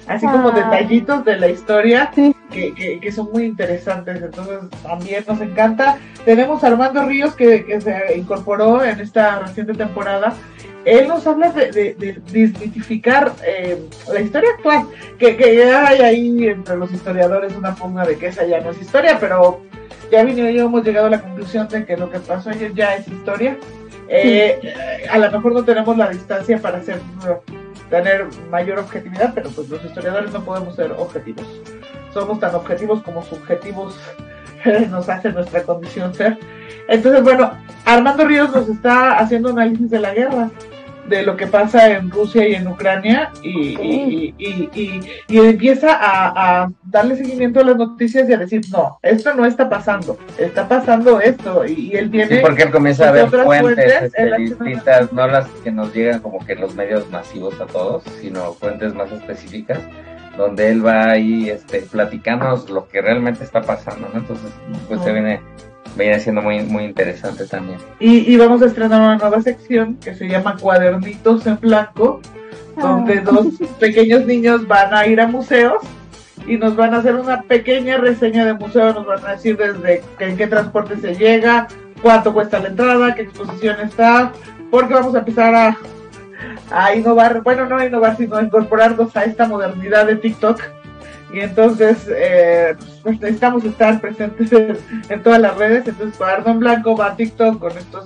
Así como Ah. detallitos de la historia que, que, que son muy interesantes. Entonces también nos encanta. Tenemos a Armando Ríos que, que se incorporó en esta reciente temporada. Él nos habla de, de, de desmitificar eh, la historia actual, que, que hay ahí entre los historiadores una pugna de que esa ya no es historia, pero ya vino y yo hemos llegado a la conclusión de que lo que pasó ayer ya es historia. Eh, A lo mejor no tenemos la distancia para hacer tener mayor objetividad, pero pues los historiadores no podemos ser objetivos. Somos tan objetivos como subjetivos nos hace nuestra condición ser. Entonces, bueno, Armando Ríos nos está haciendo análisis de la guerra, de lo que pasa en Rusia y en Ucrania, y, y, y, y- y empieza a, a darle seguimiento a las noticias y a decir, no, esto no está pasando, está pasando esto, y, y él tiene... Sí, porque él comienza a ver fuentes este, hace distintas, no las que nos llegan como que en los medios masivos a todos, sino fuentes más específicas, donde él va ahí este, platicándonos lo que realmente está pasando, ¿no? Entonces, pues se viene, viene siendo muy, muy interesante también. Y, y vamos a estrenar una nueva sección que se llama Cuadernitos en Blanco, donde dos pequeños niños van a ir a museos y nos van a hacer una pequeña reseña de museo, nos van a decir desde que- en qué transporte se llega, cuánto cuesta la entrada, qué exposición está, porque vamos a empezar a, a innovar, bueno, no a innovar, sino a incorporarnos a esta modernidad de TikTok. Y entonces, eh, pues necesitamos estar presentes en, en todas las redes. Entonces, Cuaderno en Blanco va a TikTok con estos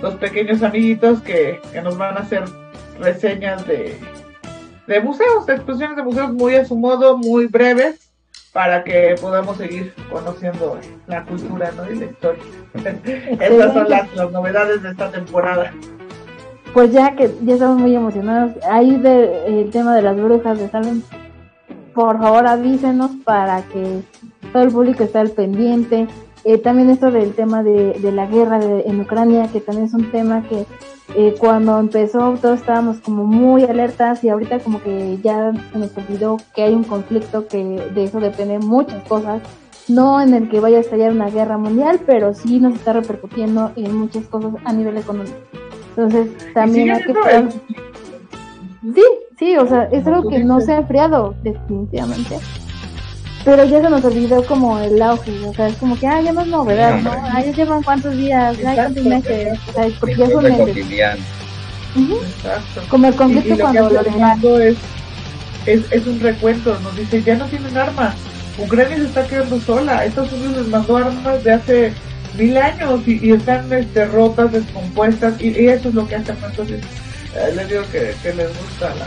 dos pequeños amiguitos que, que nos van a hacer reseñas de, de museos, de exposiciones de museos muy a su modo, muy breves, para que podamos seguir conociendo la cultura ¿no? y la historia. Estas son las, las novedades de esta temporada. Pues ya que ya estamos muy emocionados, ahí de, el tema de las brujas de Salem, por favor avísenos para que todo el público esté al pendiente. Eh, también esto del tema de, la guerra de- en Ucrania, que también es un tema que eh, cuando empezó todos estábamos como muy alertas y ahorita como que ya se nos olvidó que hay un conflicto que de eso depende muchas cosas, no en el que vaya a estallar una guerra mundial, pero sí nos está repercutiendo en muchas cosas a nivel económico. Entonces también hay que... Sí, sí, o sea, es algo que no se ha enfriado definitivamente. Pero ya se nos olvidó como el auge, o sea, es como que, ah, ya no es novedad, ¿no? Ah, ya llevan cuántos días, ay, cuántos meses, o sea, porque ya son meses. Exacto. Como el conflicto y lo que cuando hace lo el de mando es, es, es un recuento, nos dice, ya no tienen armas, Ucrania se está quedando sola, Estados Unidos les mandó armas de hace mil años y, y están este, rotas, descompuestas, y, y eso es lo que hacen, entonces eh, les digo que, que les gusta la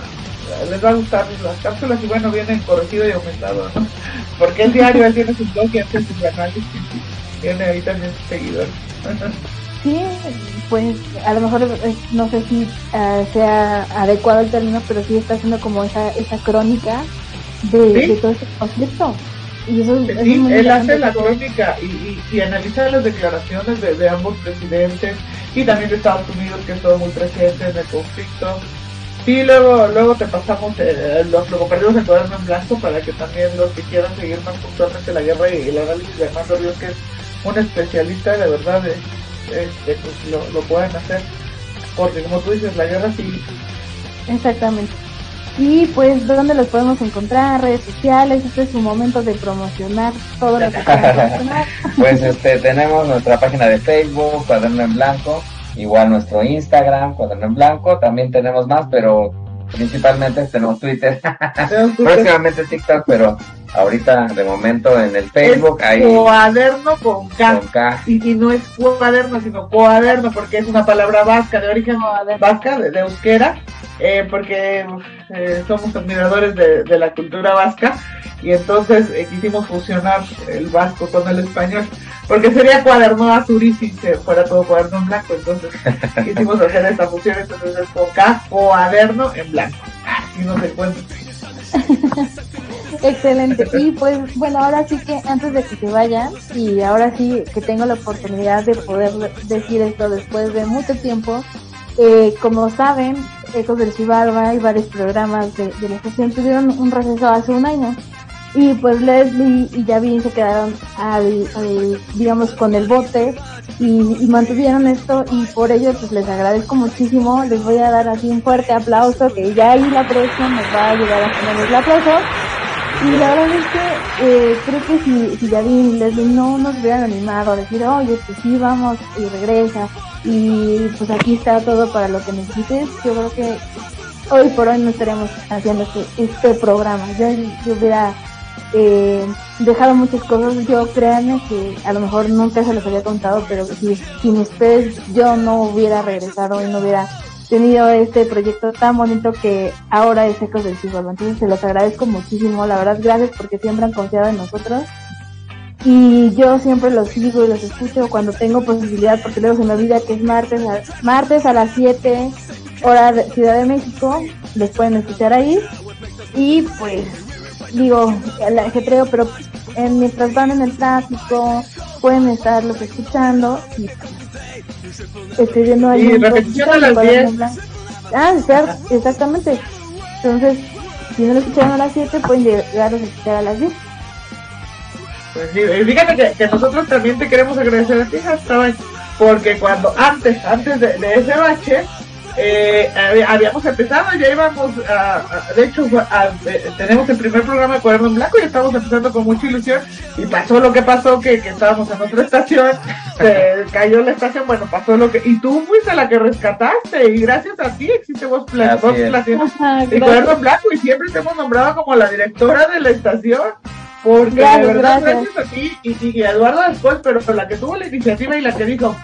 les va a gustar las cápsulas y bueno vienen corregido y aumentado ¿no? porque el diario él tiene su blog y hace sus análisis y tiene ahí también sus seguidores Sí, pues a lo mejor eh, no sé si eh, sea adecuado el término, pero sí está haciendo como esa, esa crónica de, Sí. de todo este conflicto. Y eso, eso es Sí, él hace la crónica y, y, y analiza las declaraciones de, de ambos presidentes y también de Estados Unidos que estuvo muy presente en el conflicto. Sí, luego, luego te pasamos eh, los, lo compartimos en cuaderno en blanco para que también los que quieran seguir más puntualmente la guerra y el análisis de Armando Ríos, que es un especialista de verdad, de, este, pues lo, lo pueden hacer. Porque como tú dices, la guerra sí Exactamente. Y pues, ¿dónde los podemos encontrar? Redes sociales, este es su momento de promocionar todo lo que promocionar. Pues este tenemos nuestra página de Facebook, Cuaderno en Blanco, igual nuestro Instagram, Cuaderno en Blanco, también tenemos más, pero principalmente tenemos Twitter, próximamente TikTok, pero ahorita de momento en el Facebook es ahí cuaderno con K. con K. Y, y no es cuaderno, sino cuaderno, porque es una palabra vasca, de origen vasca, de, de euskera, eh, porque eh, somos admiradores de, de la cultura vasca, y entonces eh, quisimos fusionar el vasco con el español, porque sería cuaderno azul si se fuera todo cuaderno en blanco, entonces quisimos hacer esta fusión, entonces es con K, cuaderno en blanco. Así nos encuentran. Excelente. Y pues bueno, ahora sí que antes de que se vayan, y ahora sí que tengo la oportunidad de poder decir esto después de mucho tiempo, eh, como saben, Ecos del Chivalba y varios programas de, de la estación tuvieron un receso hace un año. Y pues Leslie y Yavin se quedaron al, digamos, con el bote y, mantuvieron esto y por ello pues les agradezco muchísimo. Les voy a dar así un fuerte aplauso que ya ahí la producción nos va a ayudar a ponerles el aplauso. Y la verdad es que eh, creo que si, si Yavin y Leslie no nos hubieran animado a decir, oye, pues sí, vamos y regresa y pues aquí está todo para lo que necesites, yo creo que hoy por hoy no estaríamos haciendo este, este programa. Yo, yo hubiera eh, dejado muchas cosas. Yo créanme que a lo mejor nunca se los había contado, pero si sin ustedes yo no hubiera regresado y no hubiera tenido este proyecto tan bonito que ahora es Ecos del Siglo. Entonces se los agradezco muchísimo, la verdad, gracias porque siempre han confiado en nosotros. Y yo siempre los sigo y los escucho cuando tengo posibilidad, porque luego se me olvida que es martes a, martes a las 7 hora de Ciudad de México, les pueden escuchar ahí. Y pues, digo, el ajetreo, pero en, mientras van en el tráfico, pueden estarlos escuchando y escribiendo ahí. Y repetición a las pueden 10. hablar. Ah, exact- exactamente. Entonces, si no lo escucharon a las 7, pueden llegar a escuchar a las 10. Pues sí, y fíjate que, que nosotros también te queremos agradecer a ti, Hashtag, porque cuando antes, antes de, de ese bache, eh, hab- habíamos empezado, ya íbamos, a, a- de hecho, a- de- tenemos el primer programa de Cuaderno en Blanco y estamos empezando con mucha ilusión y pasó lo que pasó, que, que estábamos en otra estación, se cayó la estación, bueno, pasó lo que, y tú fuiste la que rescataste y gracias a ti existe Voz Pla- Así Voz es. Platina Ajá, y. Cuaderno en Blanco y siempre te hemos nombrado como la directora de la estación. Porque Gracias, de verdad, gracias. gracias a ti y, y- y a Eduardo después, pero la que tuvo la iniciativa y la que dijo,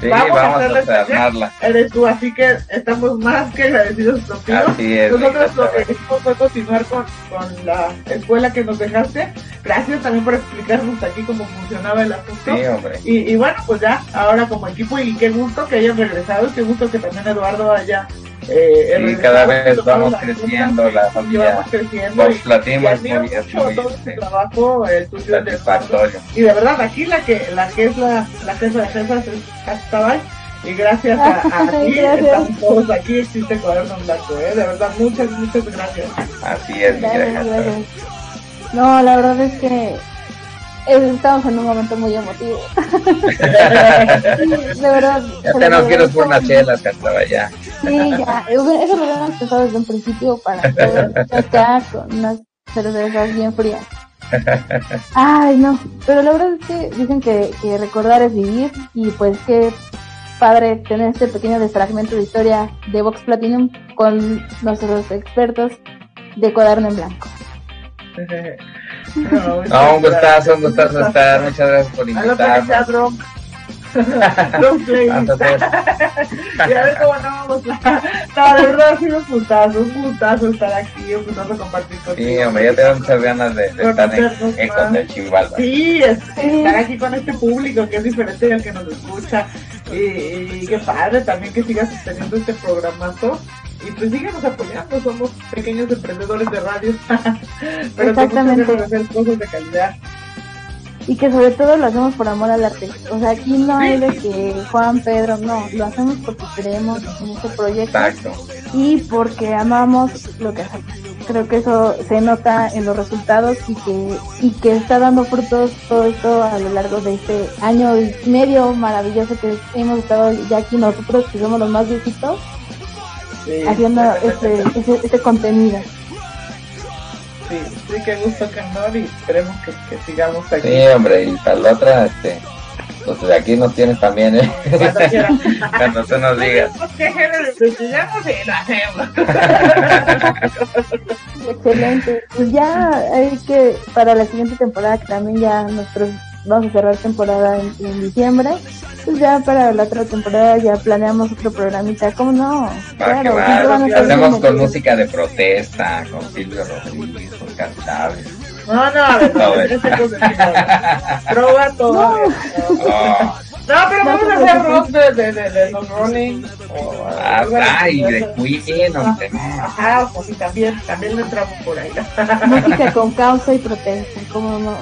Sí, vamos, vamos a armarla. eres tú, así que estamos más que agradecidos contigo. Así es, Nosotros lo que hicimos fue continuar con, con la escuela que nos dejaste. Gracias también por explicarnos aquí cómo funcionaba el asunto. Sí, hombre. Y, y bueno, pues ya, ahora como equipo, y qué gusto que hayan regresado, y qué gusto que también Eduardo haya. Eh, Sí, cada vez tomado vamos la creciendo, la familia. Vox y es muy- es este, trabajo, el tuyo satisfactorio. Y de verdad, aquí la que, la que es la, la jefa de jefas es Hastabay. Y gracias a, a ti Gracias. estamos todos aquí, existe Cuaderno Blanco, ¿eh? De verdad, muchas, muchas gracias. Así es, mi Gracias, gracias. No, la verdad es que estamos en un momento muy emotivo. de verdad. Ya se te lo nos quieres por unas chelas, Castaba, ya. Sí, ya. Eso lo habíamos pensado desde un principio para poder acá con unas cervezas bien frías. Ay, no. Pero la verdad es que dicen que, que recordar es vivir y pues qué padre tener este pequeño desfragmento de historia de Vox Platinum con nuestros expertos de cuaderno en blanco. No, un gustazo, un gustazo estar. Muchas gracias por invitarnos. Drunk. Drunk Playlist. Hasta luego. y a ver cómo a... No, de verdad sido un gustazo, un gustazo estar aquí, un gustazo compartir contigo. Sí, hombre, ya tengo muchas ganas de, de estar en Ecos más. del Chimbalba. Sí, es- estar aquí con este público que es diferente al que nos escucha. Y, y qué padre también que sigas sosteniendo este programazo. Y pues síganos apoyando, somos pequeños emprendedores de radio. Pero Exactamente. tenemos que hacer cosas de calidad. Y que sobre todo lo hacemos por amor al arte. O sea, aquí no hay de que Juan, Pedro, no, lo hacemos porque creemos en este proyecto Exacto. y porque amamos lo que hacemos. Creo que eso se nota en los resultados y que, y que está dando frutos todo esto a lo largo de este año y medio maravilloso que hemos estado ya aquí nosotros, que somos los más viejitos, Sí. haciendo este, este, este contenido. Sí, sí, qué gusto, Canor, y esperemos que, que sigamos aquí. Sí, hombre, y para la otra, este, pues de aquí nos tienes también, ¿eh? Cuando. Cuando tú nos digas. ¿Qué género investigamos y lo hacemos? Excelente. Pues ya hay que, para la siguiente temporada, que también ya nosotros vamos a cerrar temporada en, en diciembre, pues ya para la otra temporada ya planeamos otro programita. ¿Cómo no? Claro, va. siempre van a estar Hacemos con música de protesta, con Silvio Rodríguez, con Oscar Chávez. No, no, a ver, No, no. Proba todo. Oh, No, pero vamos a hacer rock de, de, de, de los Rolling. o ah, ay, de Queen, hombre, no. Ajá, pues sí, también, también le entramos por ahí. Música con causa y protesta, ¿cómo no?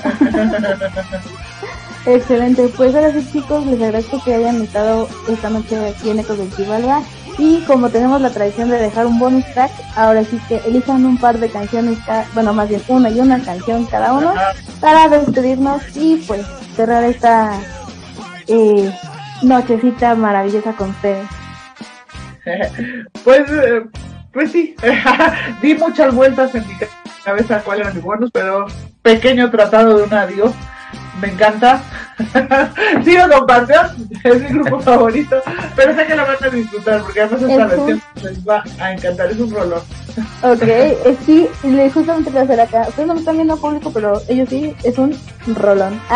Excelente, pues ahora sí chicos, les agradezco que hayan estado esta noche aquí en Ecos del Chivalba y como tenemos la tradición de dejar un bonus track, ahora sí que elijan un par de canciones, ca- bueno más bien una y una canción cada uno para despedirnos y pues cerrar esta eh, nochecita maravillosa con ustedes. Pues, eh, pues sí, di muchas vueltas en mi cabeza cuáles eran mis buenos, pero pequeño tratado de un adiós. Me encanta. Sigo con Panteón, es mi grupo favorito, pero sé que lo van a disfrutar porque además esta versión les va a encantar, es un rolón. Ok, eh, sí, le justamente voy a hacer acá. Ustedes no me están viendo público, pero ellos sí, es un rolón.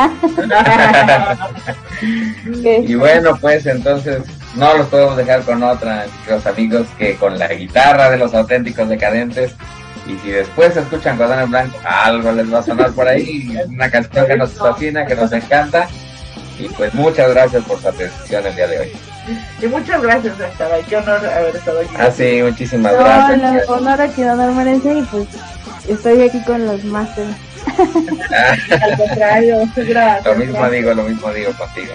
Y bueno, pues entonces no los podemos dejar con otra, los amigos, que con la guitarra de los auténticos decadentes. Y si después escuchan en Blanco, algo les va a sonar por ahí, una canción que nos fascina, que nos encanta. Y pues muchas gracias por su atención el día de hoy. Y muchas gracias ahí, qué honor haber estado aquí. Así, muchísimas No, gracias. honor a quien honor merece y pues estoy aquí con los masters. Al contrario, gracias. Lo mismo digo, lo mismo digo contigo.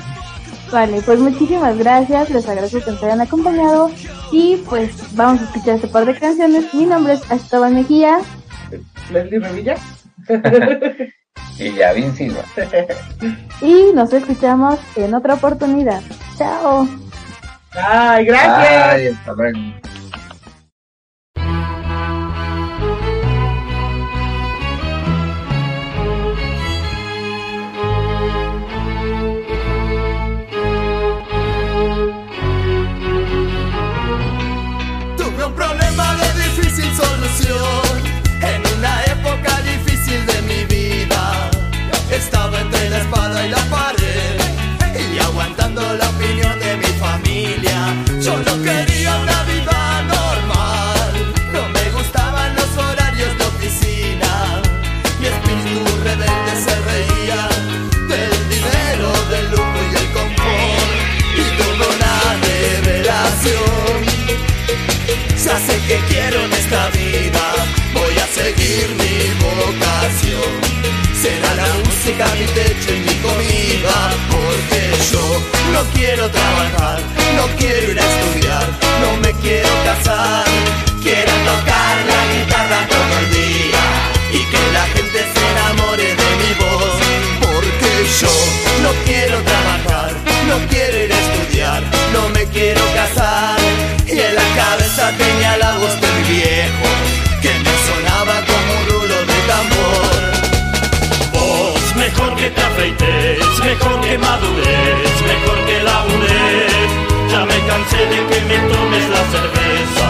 Vale, pues muchísimas gracias, les agradezco que nos hayan acompañado y pues vamos a escuchar este par de canciones. Mi nombre es Esteban Mejía. Leslie Revilla. Y Yavin Silva. y nos escuchamos en otra oportunidad. Chao. Ay, gracias. Ay, hasta luego. No quería una vida normal, no me gustaban los horarios de oficina. Mi espíritu rebelde se reía del dinero, del lujo y del confort y tuve una revelación. Ya sé que quiero en esta vida, voy a seguir mi vocación. Será la música mi techo y mi comida, no quiero trabajar, no quiero ir a estudiar, no me quiero casar. Quiero tocar la guitarra todo el día y que la gente se enamore de mi voz. Porque yo no quiero trabajar, no quiero ir a estudiar, no me quiero casar. Y en la cabeza tenía la voz de mejor que madures, mejor que labures. Ya me cansé de que me tomes la cerveza,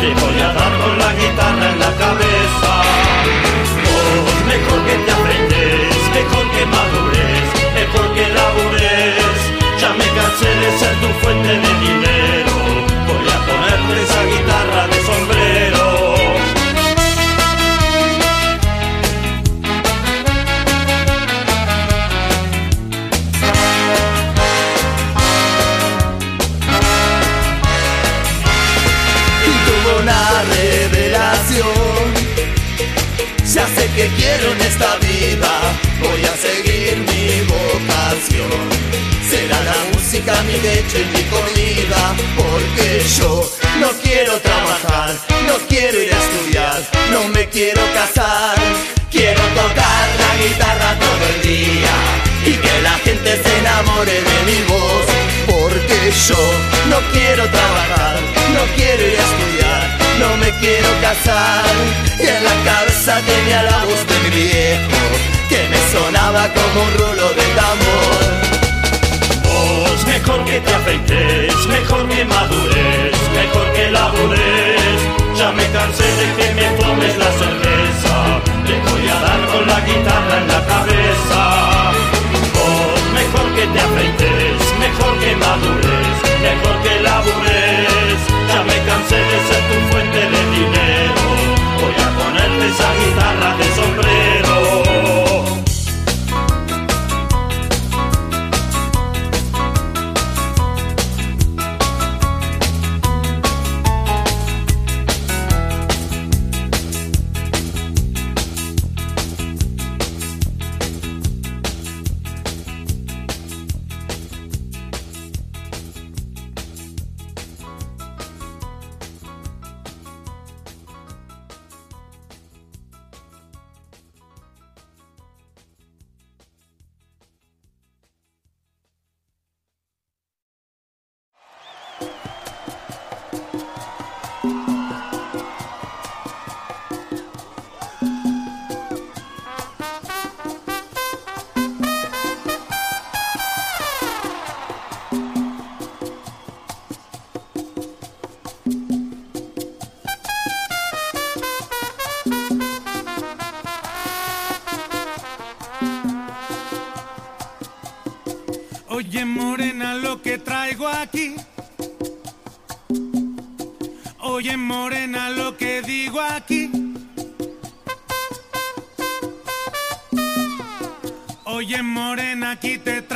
te voy a dar con la guitarra en la cabeza. Vos, mejor que te afeites, mejor que madures, mejor que labures. Ya me cansé de ser tu fuente de dinero, voy a seguir mi vocación. Será la música mi leche y mi comida, porque yo no quiero trabajar, no quiero ir a estudiar, no me quiero casar. Quiero tocar la guitarra todo el día y que la gente se enamore de mi voz, porque yo no quiero trabajar, no quiero ir a estudiar, no me quiero casar. Y en la cabeza tenía la voz de mi viejo, sonaba como un rulo de tambor. Vos, mejor que te afeites, mejor que madures, mejor que labures. Ya me cansé de que me tomes la cerveza, te voy a dar con la guitarra en la cabeza. Vos, mejor que te afeites, mejor que madures, mejor que labures. Ya me cansé de ser tu fuente de dinero, voy a ponerte esa guitarra de sombrero. quite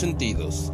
sentidos.